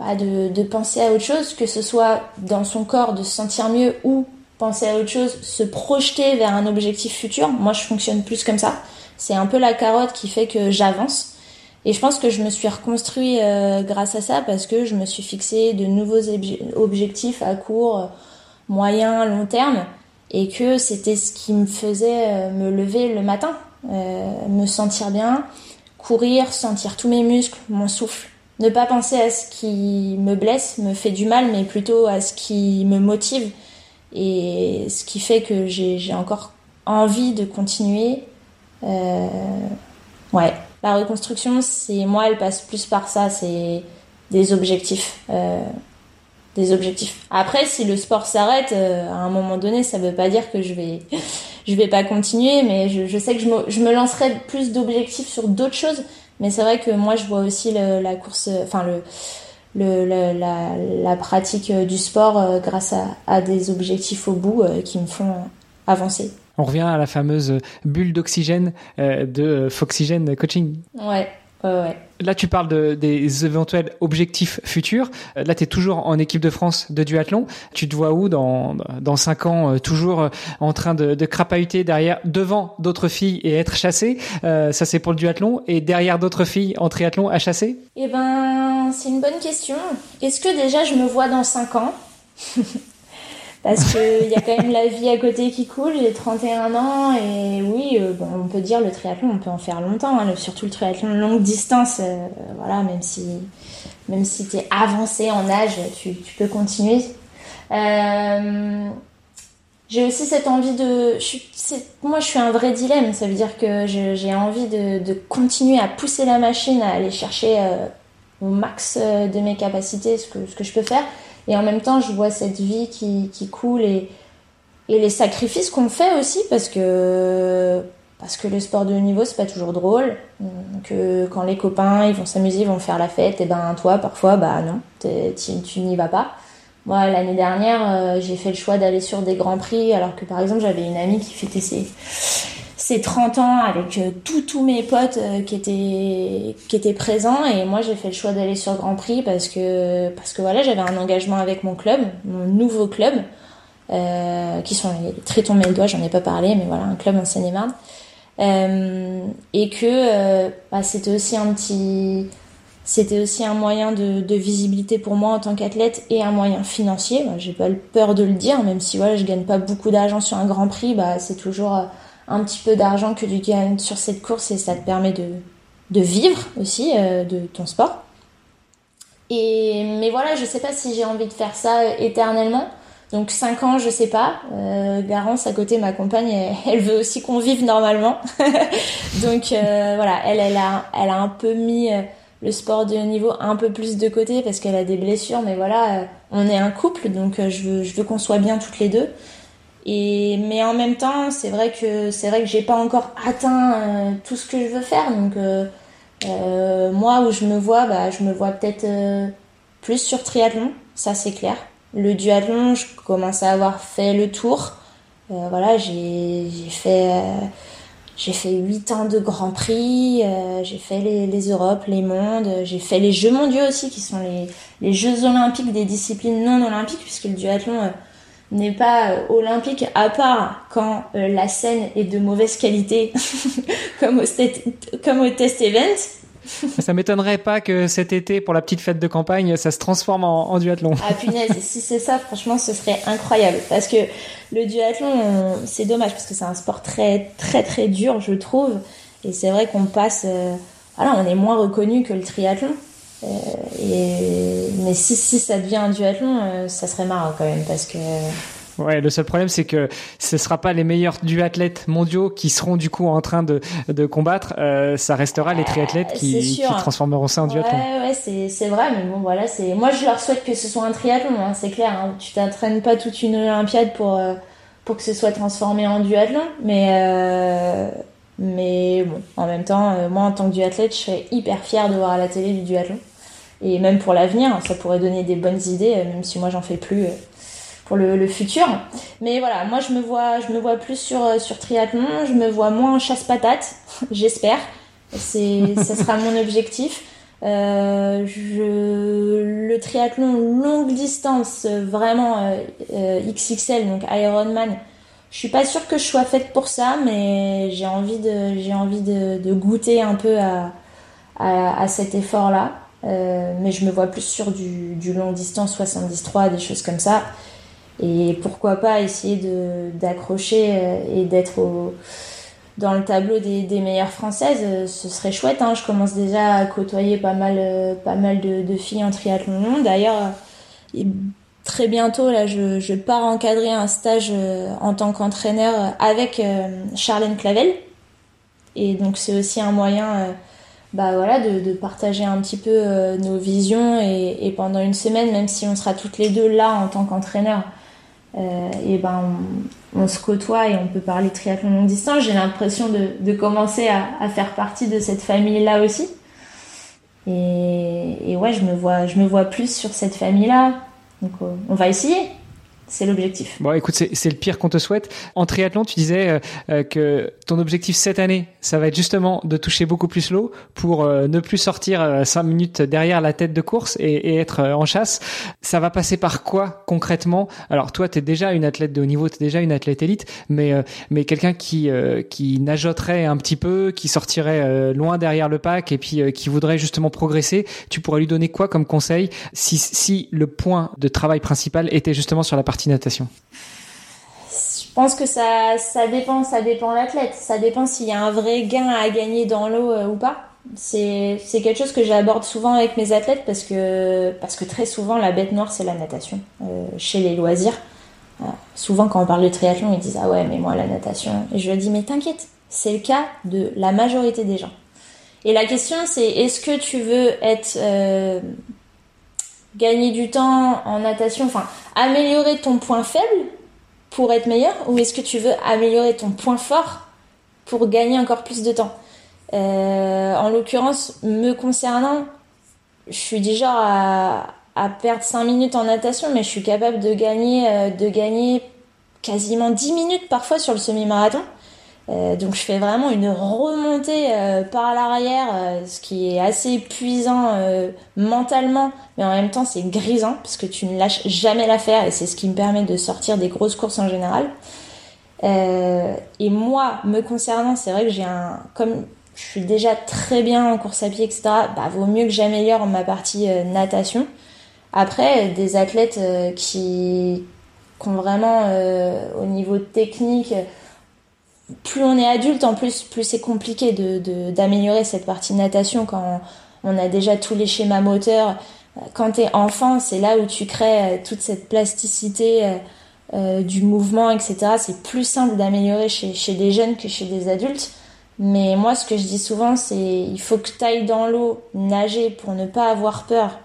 bah, de, penser à autre chose, que ce soit dans son corps de se sentir mieux ou penser à autre chose, se projeter vers un objectif futur. Moi, je fonctionne plus comme ça. C'est un peu la carotte qui fait que j'avance. Et je pense que je me suis reconstruit euh, grâce à ça parce que je me suis fixé de nouveaux objectifs à court, moyen, long terme et que c'était ce qui me faisait euh, me lever le matin, euh, me sentir bien, courir, sentir tous mes muscles, mon souffle ne pas penser à ce qui me blesse, me fait du mal, mais plutôt à ce qui me motive et ce qui fait que j'ai encore envie de continuer. Euh, ouais, la reconstruction, c'est moi, elle passe plus par ça, c'est des objectifs. Euh. Après, si le sport s'arrête, euh, à un moment donné, ça veut pas dire que je vais, vais pas continuer, mais je, sais que je me lancerai plus d'objectifs sur d'autres choses. Mais c'est vrai que moi, je vois aussi la course, enfin le, le, la, la, pratique du sport euh, grâce à, à, des objectifs au bout euh, qui me font avancer. On revient à la fameuse bulle d'oxygène euh, de Foxygène Coaching. Ouais, Là, tu parles de, des éventuels objectifs futurs. Euh, là, tu es toujours en équipe de France de duathlon. Tu te vois où dans, dans cinq ans, euh, toujours euh, en train de, de crapahuter derrière, devant d'autres filles et être chassé? Ça, c'est pour le duathlon. Et derrière d'autres filles en triathlon à chasser? Eh ben, c'est une bonne question. Est-ce que déjà je me vois dans cinq ans? parce qu'il y a quand même la vie à côté qui coule. J'ai 31 ans et oui, euh, on peut dire le triathlon, on peut en faire longtemps, hein, surtout le triathlon longue distance. Euh, voilà, même si même si t'es avancé en âge, tu, peux continuer. Euh, j'ai aussi cette envie de. Moi, je suis un vrai dilemme. Ça veut dire que j'ai envie de, continuer à pousser la machine, à aller chercher au max de mes capacités ce que je peux faire. Et en même temps, je vois cette vie qui, qui coule et, et les sacrifices qu'on fait aussi parce que parce que le sport de haut niveau c'est pas toujours drôle. Que quand les copains ils vont s'amuser ils vont faire la fête et ben toi parfois bah non tu n'y vas pas. Moi l'année dernière euh, j'ai fait le choix d'aller sur des grands prix alors que par exemple j'avais une amie qui fêtait ses ses 30 ans avec euh, tous mes potes euh, qui étaient qui étaient présents et moi j'ai fait le choix d'aller sur Grand Prix parce que parce que voilà j'avais un engagement avec mon club mon nouveau club euh, qui sont les Tritons Meldois j'en ai pas parlé mais voilà un club en Seine-et-Marne et que bah, c'était aussi un petit c'était aussi un moyen de, de, visibilité pour moi en tant qu'athlète et un moyen financier. J'ai pas peur de le dire, même si voilà, je gagne pas beaucoup d'argent sur un Grand Prix, bah c'est toujours un petit peu d'argent que tu gagnes sur cette course et ça te permet de, vivre aussi euh, de ton sport. Et, mais voilà, je sais pas si j'ai envie de faire ça éternellement. Donc 5 ans, je sais pas. Euh, Garance à côté, ma compagne, elle, veut aussi qu'on vive normalement. Donc euh, voilà, elle, elle a, elle a un peu mis le sport de haut niveau un peu plus de côté parce qu'elle a des blessures. Mais voilà, on est un couple, donc je veux qu'on soit bien toutes les deux. Mais en même temps, c'est vrai que c'est vrai que j'ai pas encore atteint euh, tout ce que je veux faire. Donc euh, euh, moi où je me vois, bah je me vois peut-être plus sur triathlon, ça c'est clair. Le duathlon, je commence à avoir fait le tour. voilà, j'ai j'ai fait j'ai fait 8 ans de Grand Prix, j'ai fait les, les Europes, les mondes, j'ai fait les Jeux mondiaux aussi, qui sont les, les Jeux olympiques des disciplines non olympiques, puisque le duathlon, n'est pas euh, olympique à part quand euh, la scène est de mauvaise qualité comme au comme au test event. Ça m'étonnerait pas que cet été pour la petite fête de campagne ça se transforme en, duathlon. Ah punaise si c'est ça franchement ce serait incroyable. Parce que le duathlon c'est dommage parce que c'est un sport très très très dur je trouve. Et c'est vrai qu'on passe euh, voilà on est moins reconnu que le triathlon. euh, et, mais si, si ça devient un duathlon, euh, ça serait marrant quand même parce que. Ouais, le seul problème c'est que ce sera pas les meilleurs duathlètes mondiaux qui seront du coup en train de, de combattre. Euh, ça restera les triathlètes qui, qui, transformeront ça en duathlon. Ouais, ouais, c'est, vrai, mais bon voilà, c'est moi je leur souhaite que ce soit un triathlon, hein, c'est clair. Hein. Tu t'entraînes pas toute une Olympiade pour pour que ce soit transformé en duathlon, mais mais bon, en même temps, moi en tant que duathlète, je serais hyper fière de voir à la télé du duathlon et même pour l'avenir, ça pourrait donner des bonnes idées, euh, même si moi j'en fais plus euh, pour le, futur. Mais voilà, moi je me vois, je me vois plus sur euh, triathlon, je me vois moins chasse patate, j'espère. C'est, ça sera mon objectif. Je, le triathlon longue distance, vraiment XXL, donc Ironman. Je suis pas sûre que je sois faite pour ça, mais j'ai envie de, goûter un peu à cet effort-là. Euh, mais je me vois plus sur du, du long distance 73, des choses comme ça. Et pourquoi pas essayer d'accrocher euh, et d'être dans le tableau des, des meilleures françaises, euh, ce serait chouette. Hein. Je commence déjà à côtoyer pas mal, pas mal de, de filles en triathlon. D'ailleurs, très bientôt, là, je, je pars encadrer un stage en tant qu'entraîneur avec Charlène Clavel. Et donc, c'est aussi un moyen bah voilà, de, de, partager un petit peu euh, nos visions et, pendant une semaine, même si on sera toutes les deux là en tant qu'entraîneur, euh, et ben on, se côtoie et on peut parler triathlon longue distance. J'ai l'impression de, de, commencer à, faire partie de cette famille là aussi. Et, et, ouais, je me vois, je me vois plus sur cette famille là. Donc euh, on va essayer. C'est l'objectif. Bon, écoute, c'est le pire qu'on te souhaite. En triathlon, tu disais euh, euh, que ton objectif cette année, ça va être justement de toucher beaucoup plus l'eau pour euh, ne plus sortir cinq minutes derrière la tête de course et, et être en chasse. Ça va passer par quoi concrètement? Alors toi, tu es déjà une athlète de haut niveau, tu es déjà une athlète élite, mais mais quelqu'un qui qui nageoterait un petit peu, qui sortirait loin derrière le pack et puis qui voudrait justement progresser, tu pourrais lui donner quoi comme conseil si si le point de travail principal était justement sur la partie natation Je pense que ça, ça dépend, ça dépend l'athlète. Ça dépend s'il y a un vrai gain à gagner dans l'eau euh, ou pas. C'est, quelque chose que j'aborde souvent avec mes athlètes parce que, parce que très souvent la bête noire c'est la natation euh, chez les loisirs. Euh, souvent quand on parle de triathlon ils disent ah ouais mais moi la natation et je leur dis mais t'inquiète c'est le cas de la majorité des gens. Et la question c'est est-ce que tu veux être gagner du temps en natation, enfin améliorer ton point faible pour être meilleur ou est-ce que tu veux améliorer ton point fort pour gagner encore plus de temps? Euh, En l'occurrence, me concernant, je suis du genre à, à, perdre 5 minutes en natation, mais je suis capable de gagner, euh, de gagner quasiment 10 minutes parfois sur le semi-marathon. Euh, donc je fais vraiment une remontée euh, par l'arrière, euh, ce qui est assez épuisant mentalement, mais en même temps c'est grisant parce que tu ne lâches jamais l'affaire et c'est ce qui me permet de sortir des grosses courses en général. et moi, me concernant, c'est vrai que j'ai un, comme je suis déjà très bien en course à pied, etc. Bah vaut mieux que j'améliore ma partie natation. Après, des athlètes qui, qui ont vraiment au niveau technique plus on est adulte, en plus, plus c'est compliqué de, d'améliorer cette partie natation quand on a déjà tous les schémas moteurs. Quand tu es enfant, c'est là où tu crées euh, toute cette plasticité euh, euh, du mouvement, etc. C'est plus simple d'améliorer chez, chez des jeunes que chez des adultes. Mais moi, ce que je dis souvent, c'est il faut que tu ailles dans l'eau nager pour ne pas avoir peur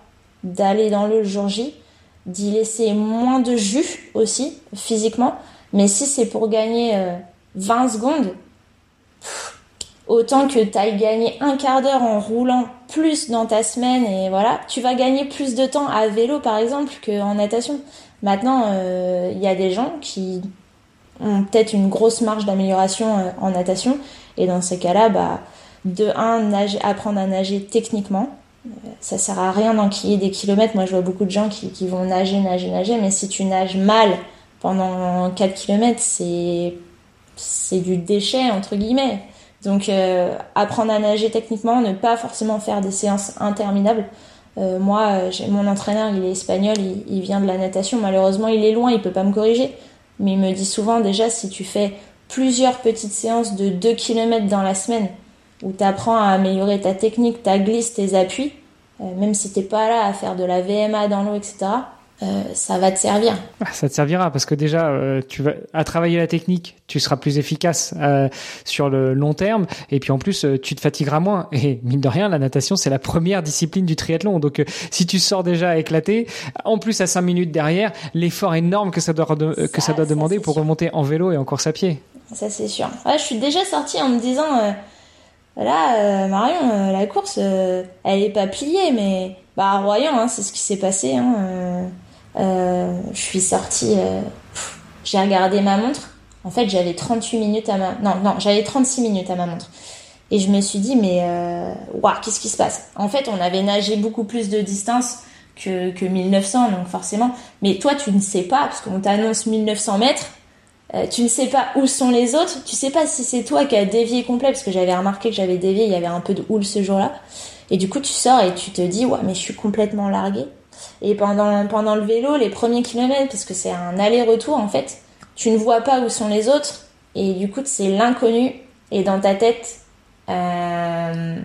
d'aller dans l'eau le jour J, d'y laisser moins de jus aussi, physiquement. Mais si c'est pour gagner 20 secondes, autant que tu ailles gagner un quart d'heure en roulant plus dans ta semaine et voilà, tu vas gagner plus de temps à vélo par exemple qu'en natation. Maintenant, il euh, y a des gens qui ont peut-être une grosse marge d'amélioration euh, en natation et dans ces cas-là, bah, de un, nager, apprendre à nager techniquement. Euh, ça sert à rien d'enquiller des kilomètres. Moi, je vois beaucoup de gens qui, qui vont nager, nager, nager, mais si tu nages mal pendant 4 kilomètres, c'est c'est du déchet entre guillemets. Donc euh, apprendre à nager techniquement, ne pas forcément faire des séances interminables. Euh, moi, mon entraîneur, il est espagnol, il, vient de la natation. Malheureusement, il est loin, il peut pas me corriger. Mais il me dit souvent déjà, si tu fais plusieurs petites séances de 2 km dans la semaine, où tu apprends à améliorer ta technique, ta glisse, tes appuis, euh, même si t'es pas là à faire de la VMA dans l'eau, etc., euh, ça va te servir. Ah, ça te servira parce que déjà, euh, tu vas à travailler la technique, tu seras plus efficace euh, sur le long terme, et puis en plus, tu te fatigueras moins. Et mine de rien, la natation, c'est la première discipline du triathlon. Donc, si tu sors déjà éclaté, en plus à 5 minutes derrière, l'effort énorme que ça doit que ça, doit demander pour remonter en vélo et en course à pied. Ça c'est sûr. je suis déjà sortie en me disant, voilà, Marion, la course, elle est pas pliée, mais bah Royan, hein, c'est ce qui s'est passé. Hein, euh, je suis sortie, euh, j'ai regardé ma montre. En fait, j'avais 38 minutes à ma... Non, non, j'avais 36 minutes à ma montre. Et je me suis dit, mais euh, waouh, qu'est-ce qui se passe? En fait, on avait nagé beaucoup plus de distance que, que 1900, donc forcément. Mais toi, tu ne sais pas, parce qu'on t'annonce 1900 mètres, tu ne sais pas où sont les autres, tu sais pas si c'est toi qui as dévié complet, parce que j'avais remarqué que j'avais dévié, il y avait un peu de houle ce jour-là. Et du coup, tu sors et tu te dis, ouais, mais je suis complètement larguée. Et pendant, pendant le vélo, les premiers kilomètres, parce que c'est un aller-retour en fait, tu ne vois pas où sont les autres. Et du coup, c'est l'inconnu. Et dans ta tête, euh,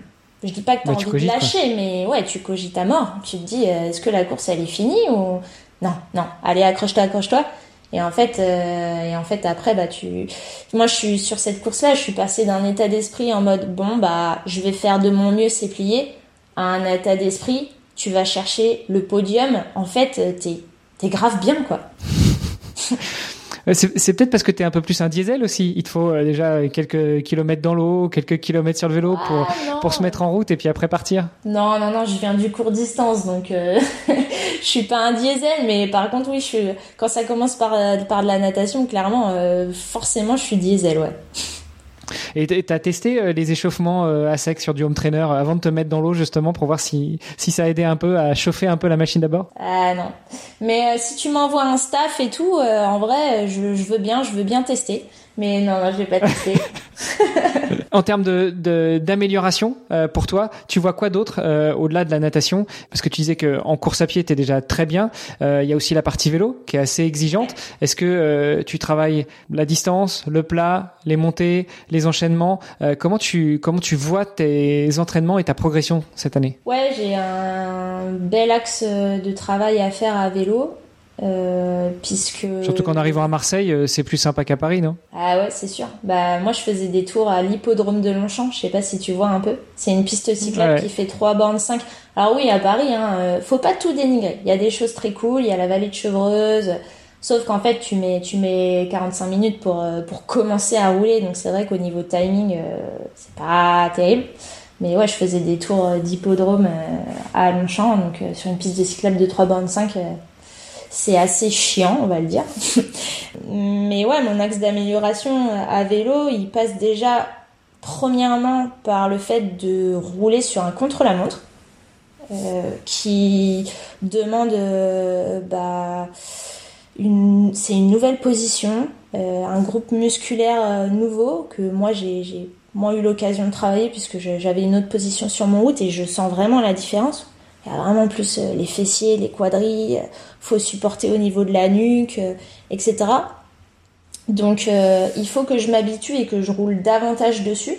je dis pas que tu as envie de lâcher, mais ouais, tu cogites à mort. Tu te dis, euh, est-ce que la course elle est finie ou non, non, allez accroche-toi, accroche-toi. Et en fait, euh, et en fait après, bah tu, moi je suis sur cette course-là, je suis passée d'un état d'esprit en mode bon bah je vais faire de mon mieux, c'est plié, à un état d'esprit tu vas chercher le podium, en fait, euh, t'es es grave bien, quoi. C'est peut-être parce que tu es un peu plus un diesel aussi. Il te faut euh, déjà quelques kilomètres dans l'eau, quelques kilomètres sur le vélo pour, ah, pour se mettre en route et puis après partir. Non, non, non, je viens du court distance, donc euh, je suis pas un diesel, mais par contre, oui, je suis, quand ça commence par, par de la natation, clairement, forcément, je suis diesel, ouais. Et tu as testé euh, les échauffements euh, à sec sur du home trainer euh, avant de te mettre dans l'eau justement pour voir si, si ça aidait un peu à chauffer un peu la machine d'abord? Ah non. Mais si tu m'envoies un staff et tout, en vrai, je, veux bien, je veux bien tester. Mais non, non je vais pas tester. en termes de d'amélioration euh, pour toi, tu vois quoi d'autre euh, au-delà de la natation? Parce que tu disais que en course à pied, tu es déjà très bien. Euh, il y a aussi la partie vélo qui est assez exigeante. Est-ce que tu travailles la distance, le plat, les montées, les enchaînements? Comment tu comment tu vois tes entraînements et ta progression cette année? Ouais, j'ai un bel axe de travail à faire à vélo. Euh, puisque surtout qu'en arrivant à Marseille, euh, c'est plus sympa qu'à Paris, non? Ah ouais, c'est sûr. Bah moi, je faisais des tours à l'hippodrome de Longchamp. Je sais pas si tu vois un peu. C'est une piste cyclable qui fait 3 bornes 5. Alors oui, à Paris, hein, euh, faut pas tout dénigrer. Il y a des choses très cool. Il y a la vallée de Chevreuse. Sauf qu'en fait, tu mets, tu mets 45 minutes pour, pour commencer à rouler. Donc c'est vrai qu'au niveau timing, c'est pas terrible. Mais ouais, je faisais des tours d'hippodrome à Longchamp, donc sur une piste de cyclable de 3 bornes 5 c'est assez chiant, on va le dire. Mais ouais, mon axe d'amélioration à vélo, il passe déjà premièrement par le fait de rouler sur un contre-la-montre euh, qui demande euh, bah, c'est une nouvelle position, euh, un groupe musculaire nouveau que moi j'ai moi eu l'occasion de travailler puisque j'avais une autre position sur mon route et je sens vraiment la différence. Il y a vraiment plus les fessiers, les quadrilles, faut supporter au niveau de la nuque, etc. Donc il faut que je m'habitue et que je roule davantage dessus.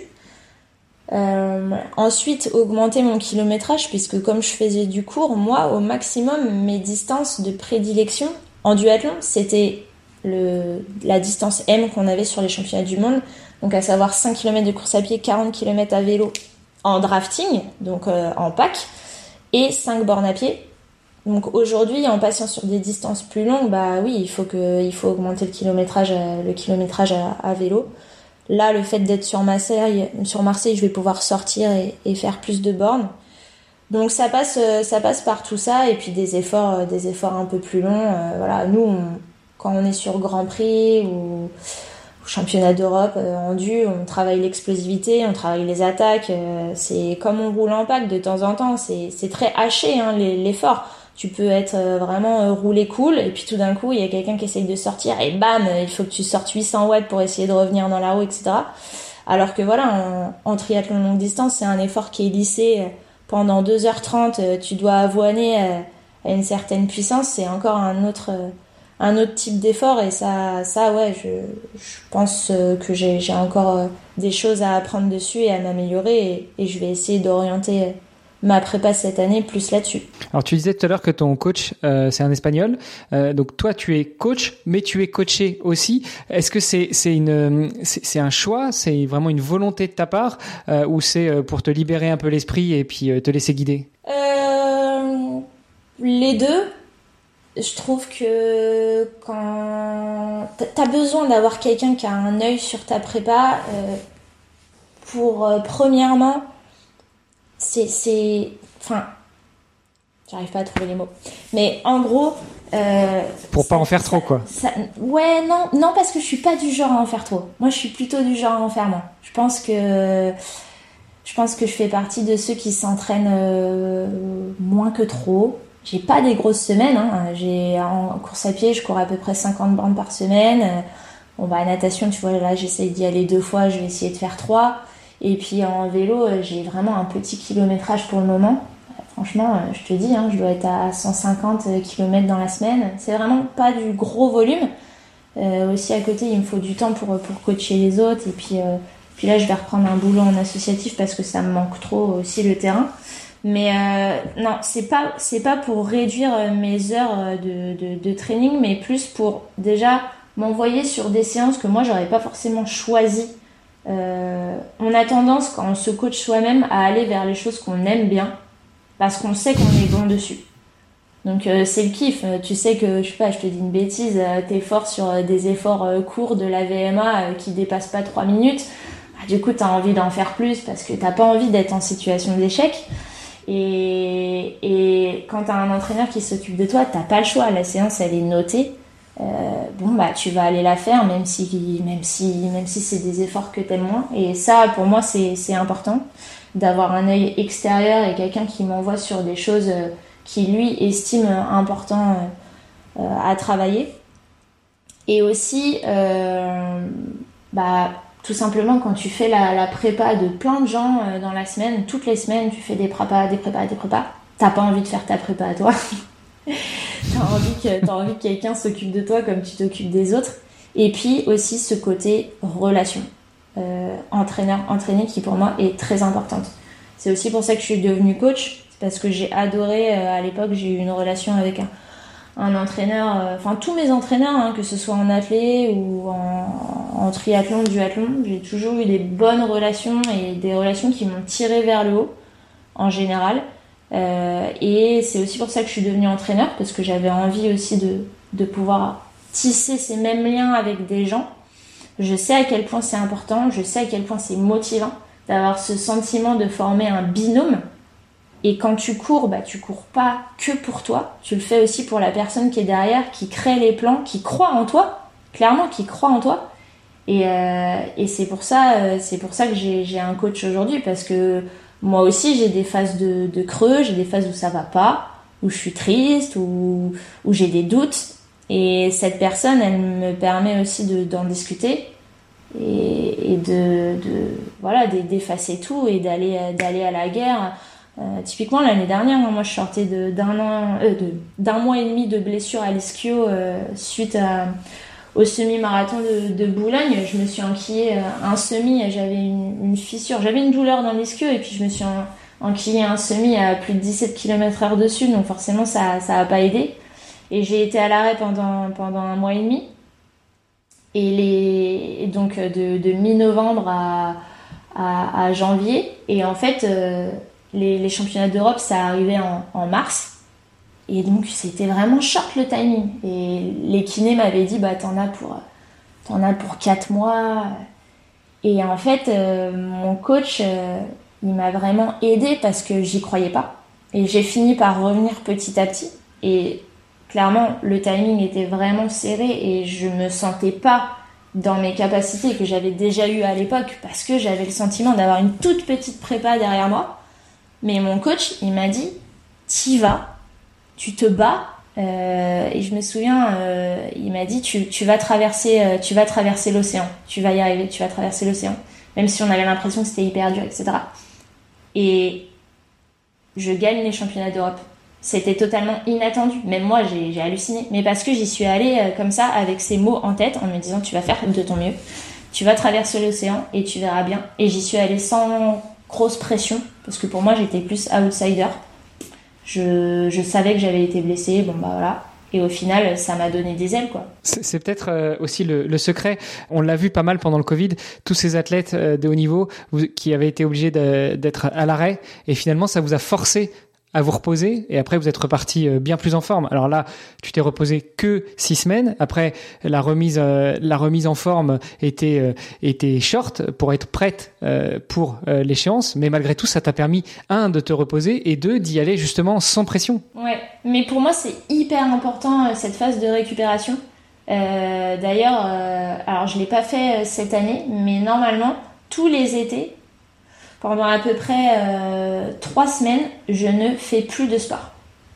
Euh, ensuite, augmenter mon kilométrage, puisque comme je faisais du cours, moi, au maximum, mes distances de prédilection en duathlon, c'était la distance M qu'on avait sur les championnats du monde, donc à savoir 5 km de course à pied, 40 km à vélo en drafting, donc euh, en pack, et 5 bornes à pied. Donc aujourd'hui, en passant sur des distances plus longues, bah oui, il faut augmenter le kilométrage, le kilométrage à vélo. Là, le fait d'être sur Marseille, je vais pouvoir sortir et, faire plus de bornes. Donc ça passe, euh, ça passe par tout ça et puis des efforts, euh, un peu plus longs. Euh, voilà, nous, quand on est sur Grand Prix ou, championnat d'Europe en dû, on travaille l'explosivité, on travaille les attaques. c'est comme on roule en pack de temps en temps. C'est très haché hein, l'effort tu peux être euh, vraiment euh, roulé cool et puis tout d'un coup il y a quelqu'un qui essaye de sortir et bam il faut que tu sortes 800 watts pour essayer de revenir dans la roue etc alors que voilà en, triathlon longue distance c'est un effort qui est lissé euh, pendant 2h30 tu dois avoiner à une certaine puissance c'est encore un autre un autre type d'effort et ça ça ouais je, je pense que j'ai encore des choses à apprendre dessus et à m'améliorer et, et je vais essayer d'orienter ma prépa cette année plus là-dessus. Alors tu disais tout à l'heure que ton coach euh, c'est un espagnol, euh, donc toi tu es coach, mais tu es coaché aussi. Est-ce que c'est c'est une c'est un choix, c'est vraiment une volonté de ta part, euh, ou c'est pour te libérer un peu l'esprit et puis te laisser guider? Les deux. Je trouve que quand t'as besoin d'avoir quelqu'un qui a un œil sur ta prépa pour premièrement c'est. Enfin. J'arrive pas à trouver les mots. Mais en gros. Euh, Pour pas en faire trop, quoi. ouais, non, non, parce que je suis pas du genre à en faire trop. Moi, je suis plutôt du genre à en faire moins. Je pense que. Je pense que je fais partie de ceux qui s'entraînent euh, moins que trop. J'ai pas des grosses semaines. Hein. J'ai en course à pied, je cours à peu près 50 bandes par semaine. On va à natation, tu vois, là j'essaye d'y aller deux fois, je vais essayer de faire trois. Et puis en vélo, euh, j'ai vraiment un petit kilométrage pour le moment. Franchement, euh, je te dis, hein, je dois être à 150 km dans la semaine. C'est vraiment pas du gros volume. Euh, aussi à côté, il me faut du temps pour, pour coacher les autres. Et puis, puis là, je vais reprendre un boulot en associatif parce que ça me manque trop aussi le terrain. Mais non, c'est pas c'est pas pour réduire mes heures de, de, de training, mais plus pour déjà m'envoyer sur des séances que moi j'aurais pas forcément choisies euh, on a tendance, quand on se coach soi-même, à aller vers les choses qu'on aime bien, parce qu'on sait qu'on est bon dessus. Donc euh, c'est le kiff. Euh, tu sais que, je sais pas, je te dis une bêtise, t'es fort sur des efforts courts de la VMA qui dépassent pas 3 minutes. Bah, du coup, t'as envie d'en faire plus parce que t'as pas envie d'être en situation d'échec. Et, et quand t'as un entraîneur qui s'occupe de toi, t'as pas le choix. La séance, elle est notée. Euh, bon bah tu vas aller la faire même si même si même si c'est des efforts que t'aimes moins et ça pour moi c'est important d'avoir un œil extérieur et quelqu'un qui m'envoie sur des choses euh, qui lui estime important euh, à travailler et aussi bah tout simplement quand tu fais la, prépa de plein de gens dans la semaine toutes les semaines tu fais des prépas des prépas des prépas t'as pas envie de faire ta prépa à toi t'as envie que, envie que quelqu'un s'occupe de toi comme tu t'occupes des autres. Et puis aussi ce côté relation. Euh, entraîneur, entraîné qui pour moi est très importante. C'est aussi pour ça que je suis devenue coach, parce que j'ai adoré, euh, à l'époque, j'ai eu une relation avec un, un entraîneur, euh, enfin tous mes entraîneurs, hein, que ce soit en athlé ou en, en triathlon, duathlon, j'ai toujours eu des bonnes relations et des relations qui m'ont tiré vers le haut, en général. Euh, et c'est aussi pour ça que je suis devenue entraîneur, parce que j'avais envie aussi de, de pouvoir tisser ces mêmes liens avec des gens. Je sais à quel point c'est important, je sais à quel point c'est motivant d'avoir ce sentiment de former un binôme Et quand tu cours, bah, tu cours pas que pour toi, tu le fais aussi pour la personne qui est derrière, qui crée les plans, qui croit en toi, clairement, qui croit en toi. Et, euh, et c'est pour ça, euh, c'est pour ça que j'ai un coach aujourd'hui parce que moi aussi j'ai des phases de, de creux, j'ai des phases où ça va pas, où je suis triste, où, où j'ai des doutes. Et cette personne, elle me permet aussi d'en discuter et, et de, de, voilà d'effacer tout et d'aller d'aller à la guerre. Euh, typiquement l'année dernière, moi je sortais d'un euh, d'un mois et demi de blessure à l'ischio euh, suite au semi-marathon de, Boulogne, je me suis enquillé euh, un semi, j'avais une, fissure, j'avais une douleur dans l'ischio et puis je me suis enquillé un semi à plus de 17 km heure dessus, donc forcément ça ça a pas aidé. Et j'ai été à l'arrêt pendant pendant un mois et demi. Et les donc de, mi-novembre à, à, à, janvier. Et en fait, les, championnats d'Europe, ça arrivait en, en mars. Et donc, c'était vraiment short le timing. Et les kinés m'avaient dit, bah, t'en as pour, t'en as pour 4 mois. Et en fait, euh, mon coach, euh, il m'a vraiment aidé parce que j'y croyais pas. Et j'ai fini par revenir petit à petit. Et clairement, le timing était vraiment serré et je me sentais pas dans mes capacités que j'avais déjà eues à l'époque parce que j'avais le sentiment d'avoir une toute petite prépa derrière moi. Mais mon coach, il m'a dit, t'y vas, tu te bats. Euh, et je me souviens, euh, il m'a dit tu, vas traverser, euh, tu vas traverser l'océan, tu vas y arriver, tu vas traverser l'océan, même si on avait l'impression que c'était hyper dur, etc. Et je gagne les championnats d'Europe. C'était totalement inattendu. Même moi, j'ai halluciné. Mais parce que j'y suis allée comme ça, avec ces mots en tête, en me disant tu vas faire de ton mieux, tu vas traverser l'océan et tu verras bien. Et j'y suis allée sans grosse pression, parce que pour moi, j'étais plus outsider. Je, je savais que j'avais été blessée, bon bah voilà. Et au final, ça m'a donné des ailes, quoi. C'est peut-être euh, aussi le, le, secret. On l'a vu pas mal pendant le Covid. Tous ces athlètes euh, de haut niveau qui avaient été obligés d'être à l'arrêt, et finalement, ça vous a forcé à vous reposer et après vous êtes reparti euh, bien plus en forme. Alors là, tu t'es reposé que six semaines. Après, la remise, euh, la remise en forme était euh, était short pour être prête pour l'échéance, mais malgré tout, ça t'a permis un de te reposer et deux d'y aller justement sans pression. Ouais, mais pour moi c'est hyper important cette phase de récupération. D'ailleurs, alors je l'ai pas fait cette année, mais normalement tous les étés pendant à peu près euh, trois semaines, je ne fais plus de sport.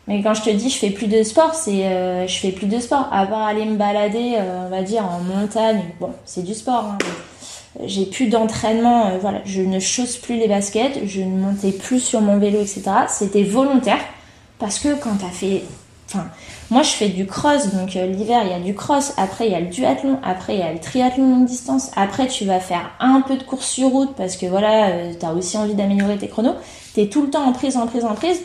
Mais quand je te dis je fais plus de sport, c'est euh, je fais plus de sport. À part aller me balader, euh, on va dire en montagne, bon, c'est du sport. Hein, j'ai plus d'entraînement, voilà, je ne chausse plus les baskets, je ne montais plus sur mon vélo, etc. C'était volontaire parce que quand t'as fait, enfin, moi, je fais du cross, donc euh, l'hiver, il y a du cross, après, il y a le duathlon, après, il y a le triathlon longue distance, après, tu vas faire un peu de course sur route parce que voilà, euh, tu as aussi envie d'améliorer tes chronos. Tu es tout le temps en prise, en prise, en prise.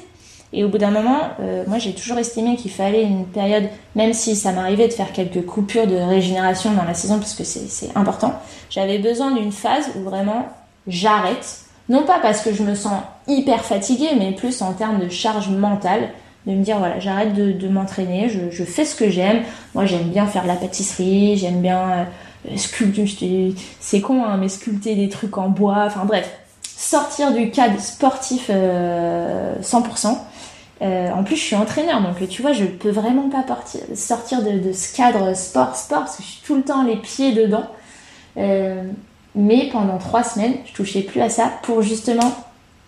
Et au bout d'un moment, euh, moi, j'ai toujours estimé qu'il fallait une période, même si ça m'arrivait de faire quelques coupures de régénération dans la saison parce que c'est important, j'avais besoin d'une phase où vraiment j'arrête. Non pas parce que je me sens hyper fatiguée, mais plus en termes de charge mentale de me dire voilà j'arrête de, m'entraîner je, fais ce que j'aime. Moi j'aime bien faire la pâtisserie j'aime bien euh, sculpter c'est con hein, mais sculpter des trucs en bois enfin bref. Sortir du cadre sportif euh, 100% euh, en plus je suis entraîneur donc tu vois je peux vraiment pas partir, sortir de, de, ce cadre sport sport parce que je suis tout le temps les pieds dedans. Euh, mais pendant trois semaines je touchais plus à ça pour justement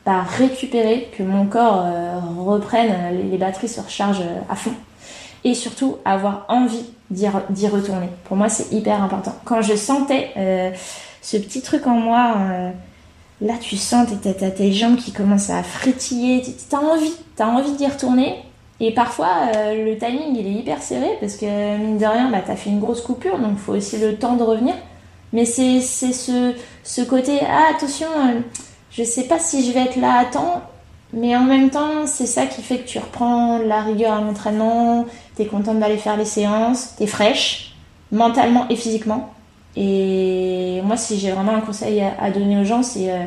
récupérer, que mon corps euh, reprenne, les, batteries se rechargent euh, à fond. Et surtout, avoir envie d'y retourner. Pour moi, c'est hyper important. Quand je sentais euh, ce petit truc en moi, là, tu sens, t'as tes jambes qui commencent à frétiller, t'as envie, t'as envie d'y retourner. Et parfois, le timing, il est hyper serré parce que, mine de rien, bah, t'as fait une grosse coupure, donc il faut aussi le temps de revenir. Mais c'est ce, ce côté, ah, attention, je sais pas si je vais être là à temps, mais en même temps, c'est ça qui fait que tu reprends la rigueur à l'entraînement, t'es contente d'aller faire les séances, t'es fraîche, mentalement et physiquement. Et moi, si j'ai vraiment un conseil à, donner aux gens, c'est euh,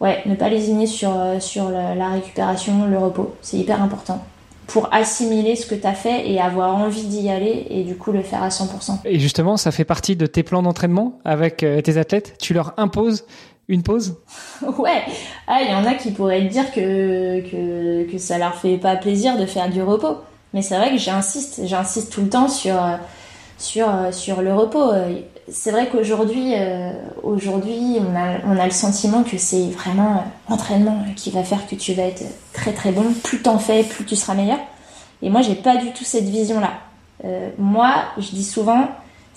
ouais, ne pas lésigner sur, euh, sur la, la récupération, le repos. C'est hyper important pour assimiler ce que tu as fait et avoir envie d'y aller et du coup le faire à 100%. Et justement, ça fait partie de tes plans d'entraînement avec euh, tes athlètes? Tu leur imposes une pause? Ouais, ah, il y en a qui pourraient dire que, que, que ça leur fait pas plaisir de faire du repos. Mais c'est vrai que j'insiste, j'insiste tout le temps sur, sur, sur le repos. C'est vrai qu'aujourd'hui, euh, aujourd'hui, on a, on a le sentiment que c'est vraiment l'entraînement qui va faire que tu vas être très très bon. Plus t'en fais, plus tu seras meilleur. Et moi, j'ai pas du tout cette vision-là. Euh, moi, je dis souvent,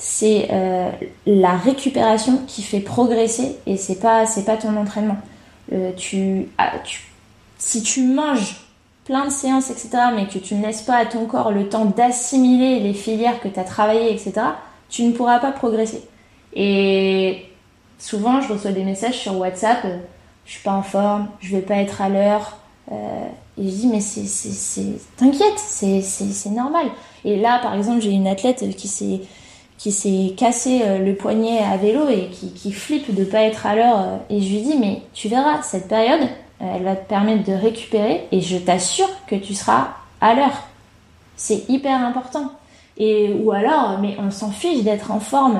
c'est euh, la récupération qui fait progresser et c'est pas c'est pas ton entraînement. Euh, ah, tu, si tu manges plein de séances etc mais que tu ne laisses pas à ton corps le temps d'assimiler les filières que tu as travaillées etc tu ne pourras pas progresser. Et souvent je reçois des messages sur WhatsApp je suis pas en forme, je vais pas être à l'heure. et je dis mais c'est t'inquiète c'est normal. Et là par exemple j'ai une athlète qui s'est qui s'est cassé euh, le poignet à vélo et qui, qui flippe de pas être à l'heure. Euh, et je lui dis, mais tu verras, cette période, euh, elle va te permettre de récupérer et je t'assure que tu seras à l'heure. C'est hyper important. Et ou alors, mais on s'en fiche d'être en forme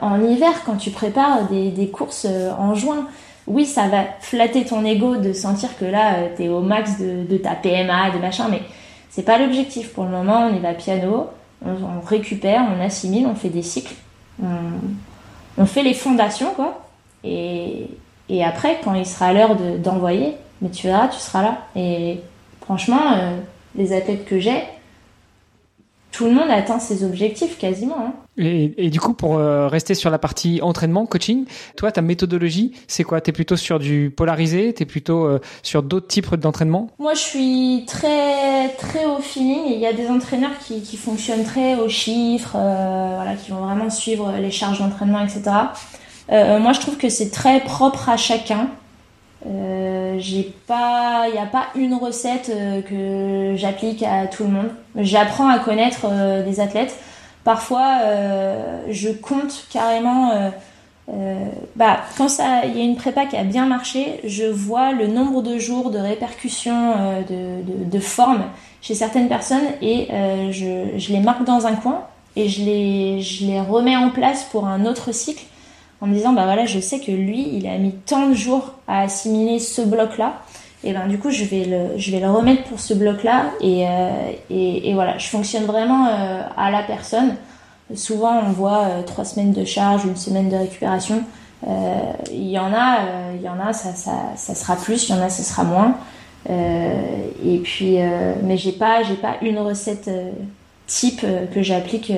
en hiver quand tu prépares des, des courses en juin. Oui, ça va flatter ton ego de sentir que là, tu es au max de, de ta PMA, de machin, mais c'est pas l'objectif. Pour le moment, on est va piano on, récupère, on assimile, on fait des cycles, on, fait les fondations, quoi. Et, après, quand il sera l'heure d'envoyer, mais tu verras, tu seras là. Et franchement, euh, les athlètes que j'ai, tout le monde atteint ses objectifs quasiment. Hein. Et, du coup, pour euh, rester sur la partie entraînement, coaching, toi, ta méthodologie, c'est quoi? T'es plutôt sur du polarisé? T'es plutôt euh, sur d'autres types d'entraînement? Moi, je suis très très au feeling. Il y a des entraîneurs qui, qui fonctionnent très aux chiffres, euh, voilà, qui vont vraiment suivre les charges d'entraînement, etc. moi, je trouve que c'est très propre à chacun. Euh, j'ai pas, il n'y a pas une recette euh, que j'applique à tout le monde. J'apprends à connaître euh, des athlètes. Parfois, je compte carrément. bah, quand ça, il y a une prépa qui a bien marché, je vois le nombre de jours de répercussions de, de, forme chez certaines personnes et je, les marque dans un coin et je les remets en place pour un autre cycle en me disant bah voilà je sais que lui il a mis tant de jours à assimiler ce bloc là et ben du coup je vais le je vais le remettre pour ce bloc là et, euh, et, voilà je fonctionne vraiment euh, à la personne. Souvent on voit euh, trois semaines de charge une semaine de récupération. Il y en a il y en a ça, ça, ça sera plus il y en a ça sera moins. Et puis mais j'ai pas j'ai pas une recette type que j'applique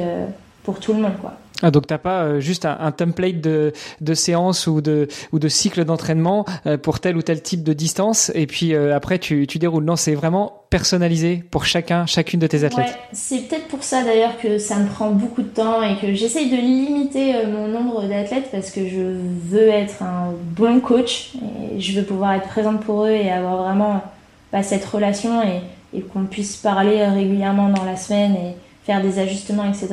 pour tout le monde quoi ah, donc t'as pas euh, juste un, template de, de séance ou de ou de cycle d'entraînement euh, pour tel ou tel type de distance et puis euh, après tu, tu déroules. Non, c'est vraiment personnalisé pour chacun, chacune de tes athlètes. Ouais, c'est peut-être pour ça d'ailleurs que ça me prend beaucoup de temps et que j'essaye de limiter mon nombre d'athlètes parce que je veux être un bon coach et je veux pouvoir être présente pour eux et avoir vraiment bah, cette relation et, et qu'on puisse parler régulièrement dans la semaine et faire des ajustements, etc.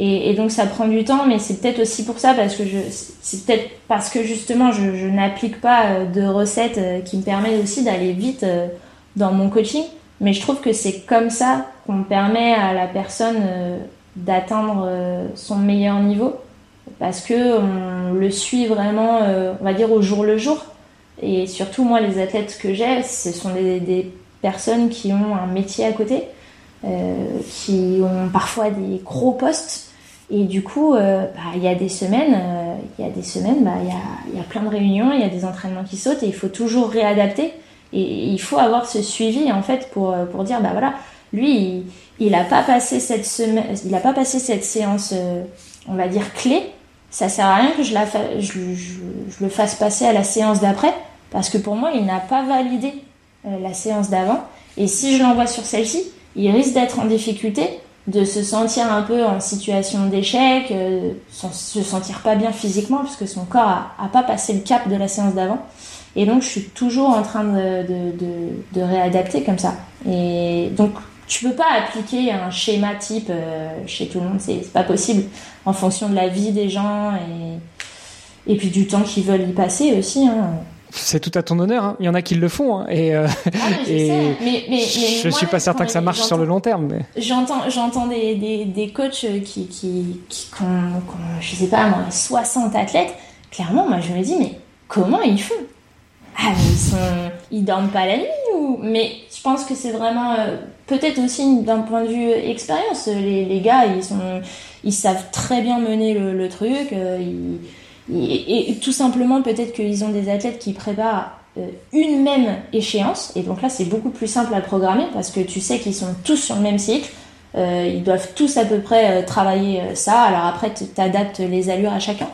Et, donc ça prend du temps, mais c'est peut-être aussi pour ça, parce que c'est peut-être parce que justement je, n'applique pas euh, de recettes euh, qui me permettent aussi d'aller vite euh, dans mon coaching. Mais je trouve que c'est comme ça qu'on permet à la personne d'atteindre son meilleur niveau, parce que on le suit vraiment, on va dire au jour le jour. Et surtout moi, les athlètes que j'ai, ce sont des personnes qui ont un métier à côté. qui ont parfois des gros postes et du coup, euh, bah, il y a des semaines, euh, il y a des semaines, bah, il y, a, plein de réunions, il y a des entraînements qui sautent et il faut toujours réadapter. Et il faut avoir ce suivi en fait pour, euh, pour dire bah voilà, lui il, n'a pas passé cette semaine, il a pas passé cette séance, on va dire clé. Ça sert à rien que je le fasse passer à la séance d'après parce que pour moi il n'a pas validé la séance d'avant. Et si je l'envoie sur celle-ci, il risque d'être en difficulté de se sentir un peu en situation d'échec, euh, se sentir pas bien physiquement puisque son corps a, pas passé le cap de la séance d'avant. Et donc je suis toujours en train de, de, réadapter comme ça. Et donc tu peux pas appliquer un schéma type euh, chez tout le monde, c'est pas possible en fonction de la vie des gens et, et puis du temps qu'ils veulent y passer aussi. Hein c'est tout à ton honneur. Hein. Il y en a qui le font, hein. et, euh, ah, je, et mais, mais, je suis pas certain que ça marche sur le long terme. Mais... J'entends, j'entends des, des, des, coachs qui, qui, qui ont, je sais pas, moi, 60 athlètes. Clairement, moi, je me dis, mais comment ils font? Ah, ils sont, ils dorment pas la nuit ou Mais je pense que c'est vraiment euh, peut-être aussi d'un point de vue expérience. Les, les, gars, ils sont, ils savent très bien mener le, le truc. Euh, et, tout simplement, peut-être qu'ils ont des athlètes qui préparent euh, une même échéance. Et donc là, c'est beaucoup plus simple à programmer parce que tu sais qu'ils sont tous sur le même cycle. ils doivent tous à peu près travailler ça. Alors après, tu adaptes les allures à chacun.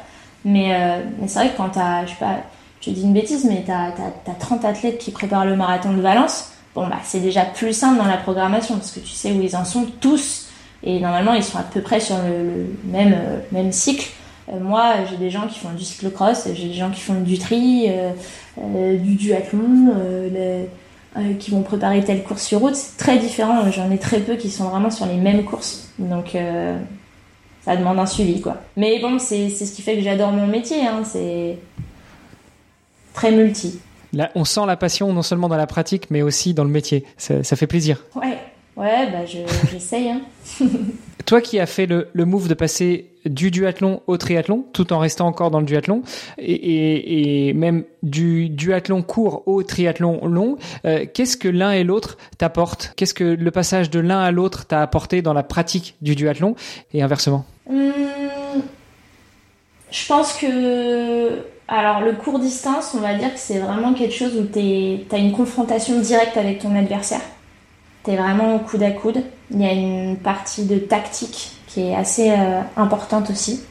Mais, mais c'est vrai que quand tu as, je sais pas, je dis une bêtise, mais tu as, 30 athlètes qui préparent le marathon de Valence. Bon, bah, c'est déjà plus simple dans la programmation parce que tu sais où ils en sont tous. Et normalement, ils sont à peu près sur le, même, euh, même cycle. Euh, moi, j'ai des gens qui font du cyclocross, j'ai des gens qui font du tri, euh, du duathlon, qui vont préparer telle course sur route. C'est très différent. J'en ai très peu qui sont vraiment sur les mêmes courses. Donc, ça demande un suivi, quoi. Mais bon, c'est ce qui fait que j'adore mon métier. Hein. C'est très multi. Là, on sent la passion non seulement dans la pratique, mais aussi dans le métier. Ça, fait plaisir. Ouais, ouais, bah j'essaye. hein. Toi qui as fait le, le, move de passer du duathlon au triathlon, tout en restant encore dans le duathlon, et, et, même du duathlon court au triathlon long, euh, qu'est-ce que l'un et l'autre t'apportent? Qu'est-ce que le passage de l'un à l'autre t'a apporté dans la pratique du duathlon? Et inversement. Hum, Je pense que alors le court distance, on va dire que c'est vraiment quelque chose où tu as une confrontation directe avec ton adversaire. Tu es vraiment au coude à coude. Il y a une partie de tactique qui est assez euh, importante aussi.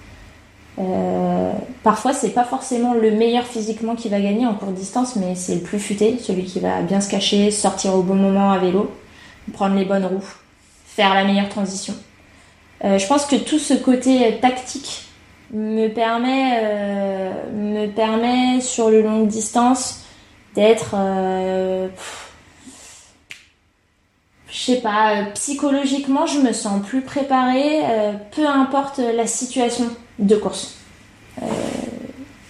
Euh, parfois, c'est pas forcément le meilleur physiquement qui va gagner en court distance, mais c'est le plus futé, celui qui va bien se cacher, sortir au bon moment à vélo, prendre les bonnes roues, faire la meilleure transition. Euh, je pense que tout ce côté tactique me permet, euh, me permet sur le longue distance d'être, euh, je sais pas, euh, psychologiquement, je me sens plus préparée, peu importe la situation de course.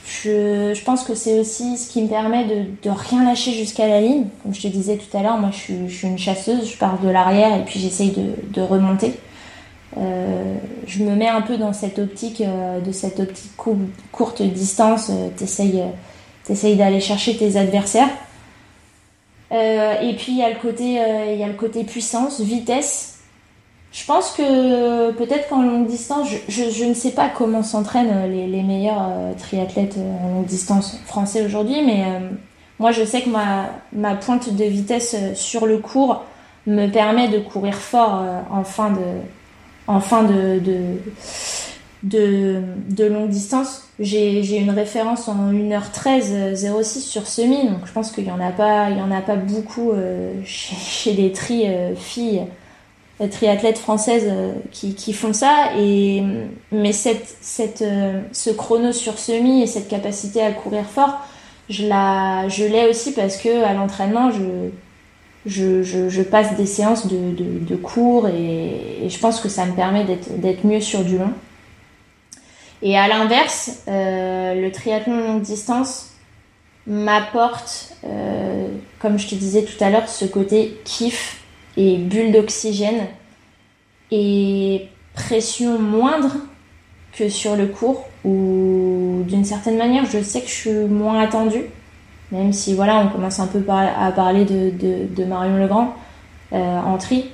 Je, je, pense que c'est aussi ce qui me permet de, de rien lâcher jusqu'à la ligne. Comme je te disais tout à l'heure, moi je suis, une chasseuse, je pars de l'arrière et puis j'essaye de, remonter. Euh, je me mets un peu dans cette optique, euh, de cette optique courte distance. Euh, t'essayes d'aller chercher tes adversaires. Et puis il y a le côté, il y a le côté puissance, vitesse. Je pense que peut-être qu'en longue distance, je, ne sais pas comment s'entraînent les, meilleurs triathlètes en longue distance français aujourd'hui, mais moi je sais que ma, ma pointe de vitesse sur le cours me permet de courir fort en fin de, en fin de, de, de, longue distance. J'ai une référence en 1h13 06 sur semi, donc je pense qu'il n'y en, a pas, il en a pas beaucoup euh, chez, les tri euh, filles, les triathlètes françaises euh, qui, font ça. Mais ce chrono sur semi et cette capacité à courir fort, je l'ai aussi parce que à l'entraînement, je passe des séances de, cours et, je pense que ça me permet d'être mieux sur du long. Et à l'inverse, euh, le triathlon longue distance m'apporte, euh, comme je te disais tout à l'heure, ce côté kiff et bulle d'oxygène et pression moindre que sur le cours où d'une certaine manière je sais que je suis moins attendue même si voilà, on commence un peu à parler de, Marion Legrand euh, en tri.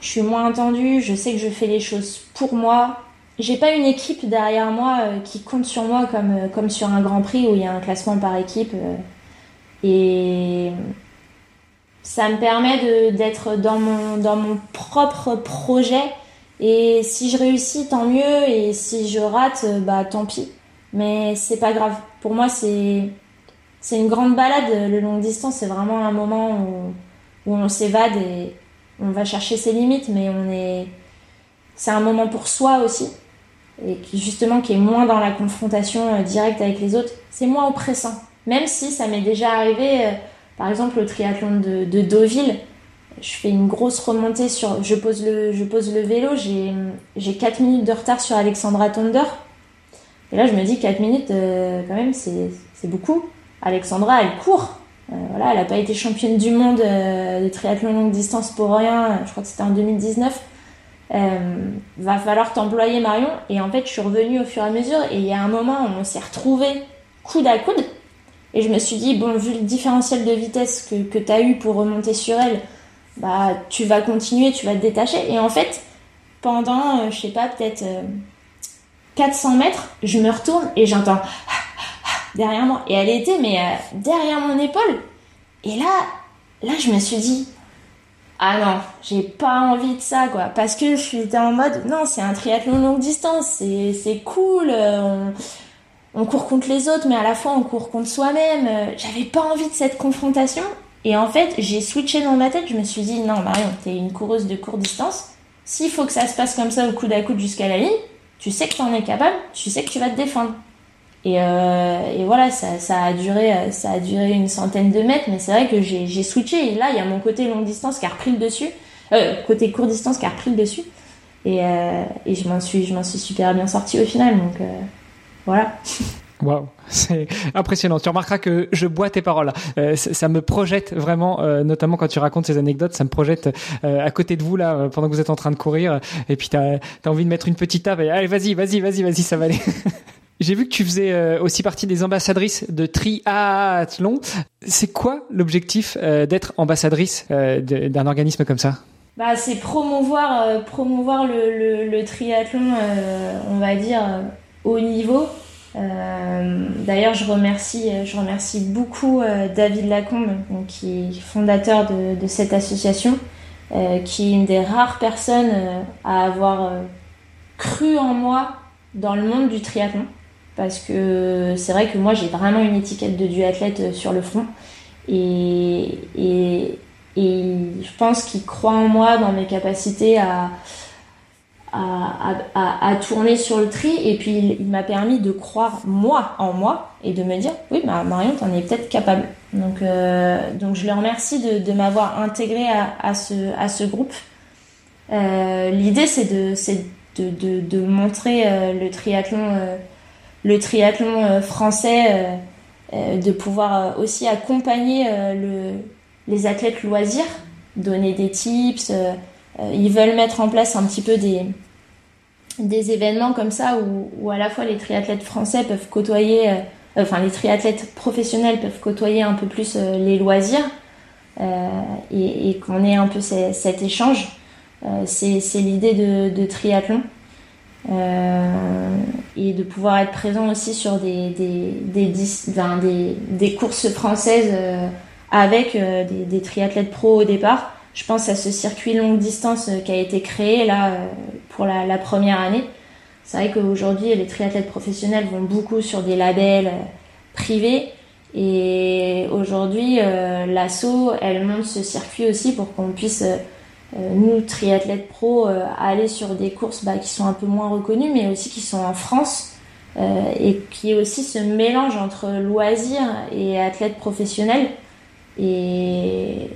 Je suis moins entendue, je sais que je fais les choses pour moi. J'ai pas une équipe derrière moi euh, qui compte sur moi comme, euh, comme sur un grand prix où il y a un classement par équipe. et ça me permet d'être dans mon, dans mon propre projet. Et si je réussis, tant mieux. Et si je rate, bah tant pis. Mais c'est pas grave. Pour moi, c'est une grande balade. Le long distance, c'est vraiment un moment où, on s'évade et on va chercher ses limites, mais on est. C'est un moment pour soi aussi, et qui justement qui est moins dans la confrontation euh, directe avec les autres. C'est moins oppressant. Même si ça m'est déjà arrivé, euh, par exemple le triathlon de, Deauville, je fais une grosse remontée sur. Je pose le, je pose le vélo, j'ai 4 minutes de retard sur Alexandra Tonder. Et là, je me dis 4 minutes, euh, quand même, c'est beaucoup. Alexandra, elle court. Voilà, elle n'a pas été championne du monde de triathlon longue distance pour rien. Je crois que c'était en 2019. Euh, va falloir t'employer Marion. Et en fait, je suis revenue au fur et à mesure. Et il y a un moment où on s'est retrouvés coude à coude. Et je me suis dit, bon, vu le différentiel de vitesse que, que tu as eu pour remonter sur elle, bah, tu vas continuer, tu vas te détacher. Et en fait, pendant, euh, je sais pas, peut-être 400 mètres, je me retourne et j'entends derrière moi. Et elle était, mais derrière mon épaule. Et là, là, je me suis dit, ah non, j'ai pas envie de ça, quoi. Parce que je suis en mode, non, c'est un triathlon longue distance, c'est cool, euh, on, on, court contre les autres, mais à la fois on court contre soi-même. Euh, j'avais pas envie de cette confrontation. Et en fait, j'ai switché dans ma tête, je me suis dit, non, Marion, t'es une coureuse de courte distance. S'il faut que ça se passe comme ça au coude à coude jusqu'à la ligne, tu sais que t'en es capable, tu sais que tu vas te défendre. Et, euh, et voilà, ça, a duré, euh, ça a duré une centaine de mètres, mais c'est vrai que j'ai switché. Et là, il y a mon côté longue distance qui a repris le dessus, euh, côté court distance qui a repris le dessus. Et, je m'en suis, je m'en suis super bien sortie au final. Donc voilà. Waouh, c'est impressionnant. Tu remarqueras que je bois tes paroles. Ça, me projette vraiment, notamment quand tu racontes ces anecdotes, ça me projette à côté de vous là pendant que vous êtes en train de courir. Et puis t'as as envie de mettre une petite table et allez vas-y, vas-y, vas-y, vas-y, ça va aller. J'ai vu que tu faisais euh, aussi partie des ambassadrices de Triathlon. C'est quoi l'objectif euh, d'être ambassadrice euh, d'un organisme comme ça? Bah, c'est promouvoir, promouvoir le, triathlon, on va dire, au niveau. D'ailleurs, je remercie, je remercie beaucoup David Lacombe, qui est fondateur de cette association, qui est une des rares personnes à avoir cru en moi dans le monde du triathlon parce que c'est vrai que moi j'ai vraiment une étiquette de duathlète euh, sur le front. Et, et, et je pense qu'il croit en moi dans mes capacités à, à, à, tourner sur le tri. Et puis il, m'a permis de croire moi en moi et de me dire oui bah Marion t'en es peut-être capable. Donc, euh, donc je le remercie de, de m'avoir intégré à, ce, à ce groupe. Euh, l'idée c'est de, de, de, de, montrer le triathlon le triathlon euh, français, euh, euh, de pouvoir aussi accompagner le, les athlètes loisirs, donner des tips. ils veulent mettre en place un petit peu des, des événements comme ça où, à la fois les triathlètes français peuvent côtoyer, enfin les triathlètes professionnels peuvent côtoyer un peu plus les loisirs et, qu'on ait un peu cet échange. C'est l'idée de, triathlon. Euh, et de pouvoir être présent aussi sur des, des, des, des, courses françaises euh, avec euh, des, triathlètes pro au départ. Je pense à ce circuit longue distance qui a été créé là pour la, la première année. C'est vrai qu'aujourd'hui, les triathlètes professionnels vont beaucoup sur des labels privés. Et aujourd'hui, euh, l'ASSO, elle monte ce circuit aussi pour qu'on puisse euh, nous, triathlètes pro, euh, aller sur des courses bah, qui sont un peu moins reconnues, mais aussi qui sont en France. Euh, et qui est aussi ce mélange entre loisirs et athlètes professionnels. Et,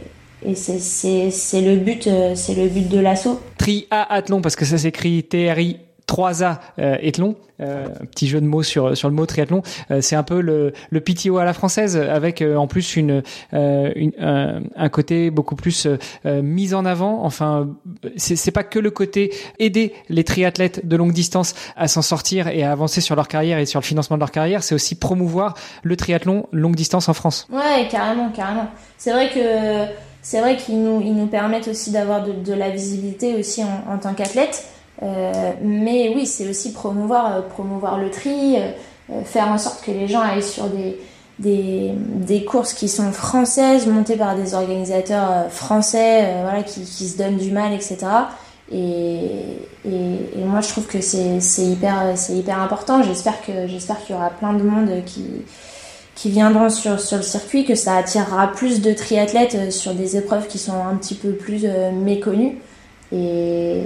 et c'est le but, c'est le but de l'assaut. Triathlon parce que ça s'écrit T-R-I 3A euh, Ethlon, euh, petit jeu de mots sur sur le mot triathlon. Euh, c'est un peu le, le PTO à la française, avec euh, en plus une, une un, côté beaucoup plus mis en avant. Enfin, c'est c'est pas que le côté aider les triathlètes de longue distance à s'en sortir et à avancer sur leur carrière et sur le financement de leur carrière. C'est aussi promouvoir le triathlon longue distance en France. Ouais, carrément, carrément. C'est vrai que c'est vrai qu'ils nous ils nous permettent aussi d'avoir de, de la visibilité aussi en, en tant qu'athlète. Euh, mais oui, c'est aussi promouvoir, euh, promouvoir le tri, euh, faire en sorte que les gens aillent sur des, des, courses qui sont françaises, montées par des organisateurs français, voilà, qui, qui, se donnent du mal, etc. Et, et, moi, je trouve que c'est hyper, hyper important. J'espère qu'il y aura plein de monde qui qui viendront sur, sur le circuit, que ça attirera plus de triathlètes sur des épreuves qui sont un petit peu plus méconnues. Et,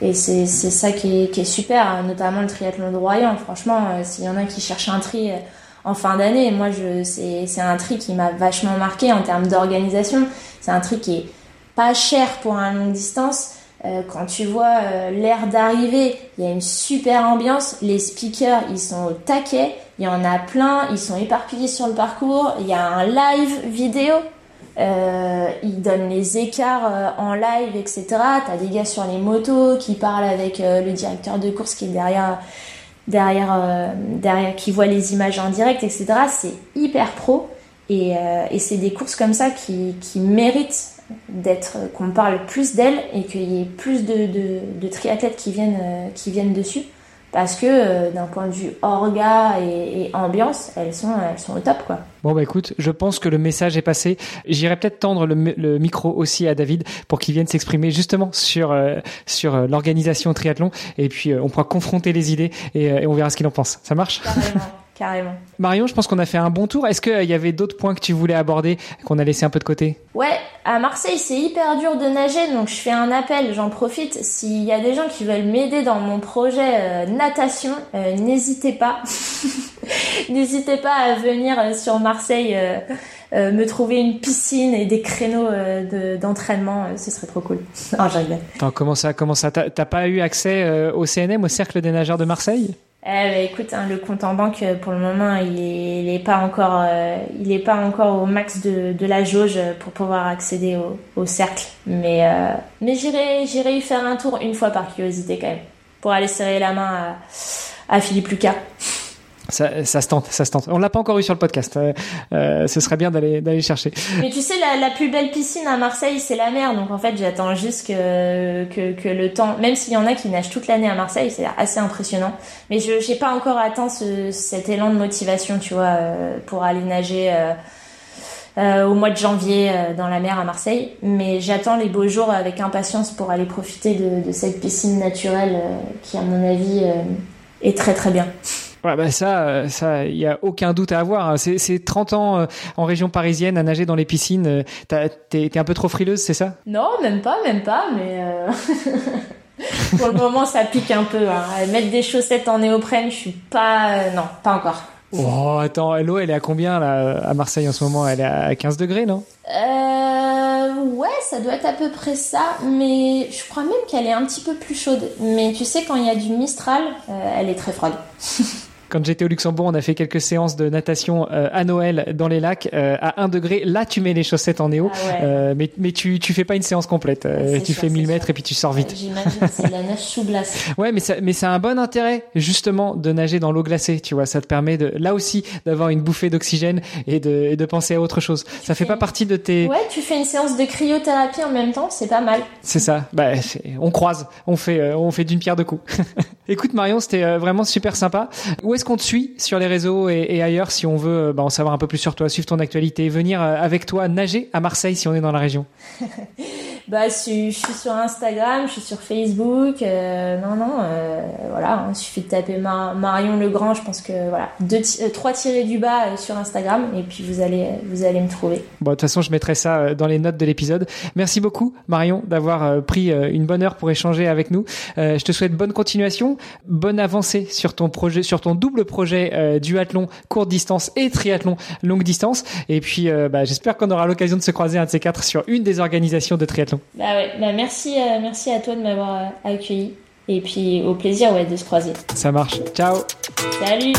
et c'est ça qui est, qui est, super, hein, notamment le triathlon de Royan. Franchement, euh, s'il y en a qui cherchent un tri euh, en fin d'année, moi, c'est un tri qui m'a vachement marqué en termes d'organisation. C'est un tri qui est pas cher pour un longue distance. Euh, quand tu vois l'air d'arrivée, il y a une super ambiance. Les speakers, ils sont au taquet. Il y en a plein. Ils sont éparpillés sur le parcours. Il y a un live vidéo euh, il donne les écarts euh, en live, etc. T'as des gars sur les motos qui parlent avec euh, le directeur de course qui est derrière derrière, derrière, qui voient les images en direct, etc. C'est hyper pro. Et, c'est des courses comme ça qui, méritent d'être qu'on parle plus d'elles et qu'il y ait plus de, triathlètes qui viennent dessus parce que euh, d'un point de vue orga et, ambiance, elles sont, elles sont au top quoi. Bon bah écoute, je pense que le message est passé. J'irai peut-être tendre le, micro aussi à David pour qu'il vienne s'exprimer justement sur euh, sur euh, l'organisation triathlon et puis on pourra confronter les idées et, et on verra ce qu'il en pense. Ça marche? Carrément. Marion, je pense qu'on a fait un bon tour. Est-ce qu'il y avait d'autres points que tu voulais aborder qu'on a laissé un peu de côté? Ouais, à Marseille, c'est hyper dur de nager, donc je fais un appel, j'en profite. S'il y a des gens qui veulent m'aider dans mon projet euh, natation, euh, n'hésitez pas. n'hésitez pas à venir euh, sur Marseille. me trouver une piscine et des créneaux d'entraînement, ce serait trop cool. Oh, j'arrive. comment ça, comment ça? T'as pas eu accès au CNM, au Cercle des nageurs de Marseille? Eh ben, écoute, hein, le compte en banque euh, pour le moment, il est, pas encore, euh, il est pas encore au max de, la jauge pour pouvoir accéder au, cercle. Mais euh, mais j'irai j'irai y faire un tour une fois par curiosité quand même, pour aller serrer la main à Philippe Lucas. Ça, se tente, ça se tente. On l'a pas encore eu sur le podcast. Euh, euh, ce serait bien d'aller chercher. Mais tu sais, la, plus belle piscine à Marseille, c'est la mer. Donc en fait, j'attends juste que, le temps, même s'il y en a qui nagent toute l'année à Marseille, c'est assez impressionnant. Mais je j'ai pas encore atteint ce, cet élan de motivation, tu vois, euh, pour aller nager. Au mois de janvier dans la mer à Marseille, mais j'attends les beaux jours avec impatience pour aller profiter de cette piscine naturelle qui, à mon avis, est très très bien. Ouais, bah ça, euh, ça, il y a aucun doute à avoir. Hein. C'est 30 ans euh, en région parisienne à nager dans les piscines. Euh, t'es un peu trop frileuse, c'est ça? Non, même pas, même pas, mais pour le moment, ça pique un peu. Hein. Mettre des chaussettes en néoprène, je suis pas, non, pas encore. Oh, attends, l'eau, elle est à combien là à Marseille en ce moment? Elle est à 15 degrés, non? Euh, ouais, ça doit être à peu près ça, mais je crois même qu'elle est un petit peu plus chaude. Mais tu sais, quand il y a du Mistral, elle est très froide. Quand j'étais au Luxembourg, on a fait quelques séances de natation euh, à Noël dans les lacs euh, à 1 degré. Là, tu mets les chaussettes en néo, ah euh, mais, mais tu, tu fais pas une séance complète. tu fais 1000 mètres et puis tu sors vite. J'imagine, c'est la nage sous glace. ouais, mais ça, mais c'est un bon intérêt justement de nager dans l'eau glacée. Tu vois, ça te permet de, là aussi, d'avoir une bouffée d'oxygène et de, et de penser à autre chose. ça fait pas partie de tes. Ouais, tu fais une séance de cryothérapie en même temps, c'est pas mal. C'est ça. Bah, on croise, on fait, on fait d'une pierre deux coups. Écoute Marion, c'était vraiment super sympa. Où est-ce qu'on te suit sur les réseaux et, ailleurs si on veut bah, en savoir un peu plus sur toi, suivre ton actualité, venir euh, avec toi nager à Marseille si on est dans la région? Bah, je, suis sur Instagram, je suis sur Facebook. Euh, non, non, euh, voilà, il suffit de taper Marion Legrand. Je pense que voilà, deux, trois tirés du bas sur Instagram et puis vous allez, vous allez me trouver. Bon, de toute façon, je mettrai ça dans les notes de l'épisode. Merci beaucoup, Marion, d'avoir pris une bonne heure pour échanger avec nous. je te souhaite bonne continuation, bonne avancée sur ton projet, sur ton double projet euh, duathlon courte distance et triathlon longue distance. Et puis, euh, bah, j'espère qu'on aura l'occasion de se croiser un de ces quatre sur une des organisations de triathlon. Bah ouais, bah merci, euh, merci à toi de m'avoir accueilli. Et puis au plaisir ouais, de se croiser. Ça marche. Ciao. Salut.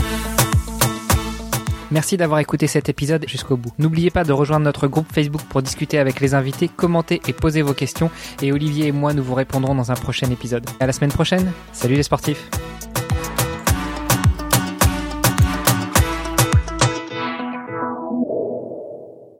Merci d'avoir écouté cet épisode jusqu'au bout. N'oubliez pas de rejoindre notre groupe Facebook pour discuter avec les invités, commenter et poser vos questions. Et Olivier et moi, nous vous répondrons dans un prochain épisode. À la semaine prochaine. Salut les sportifs.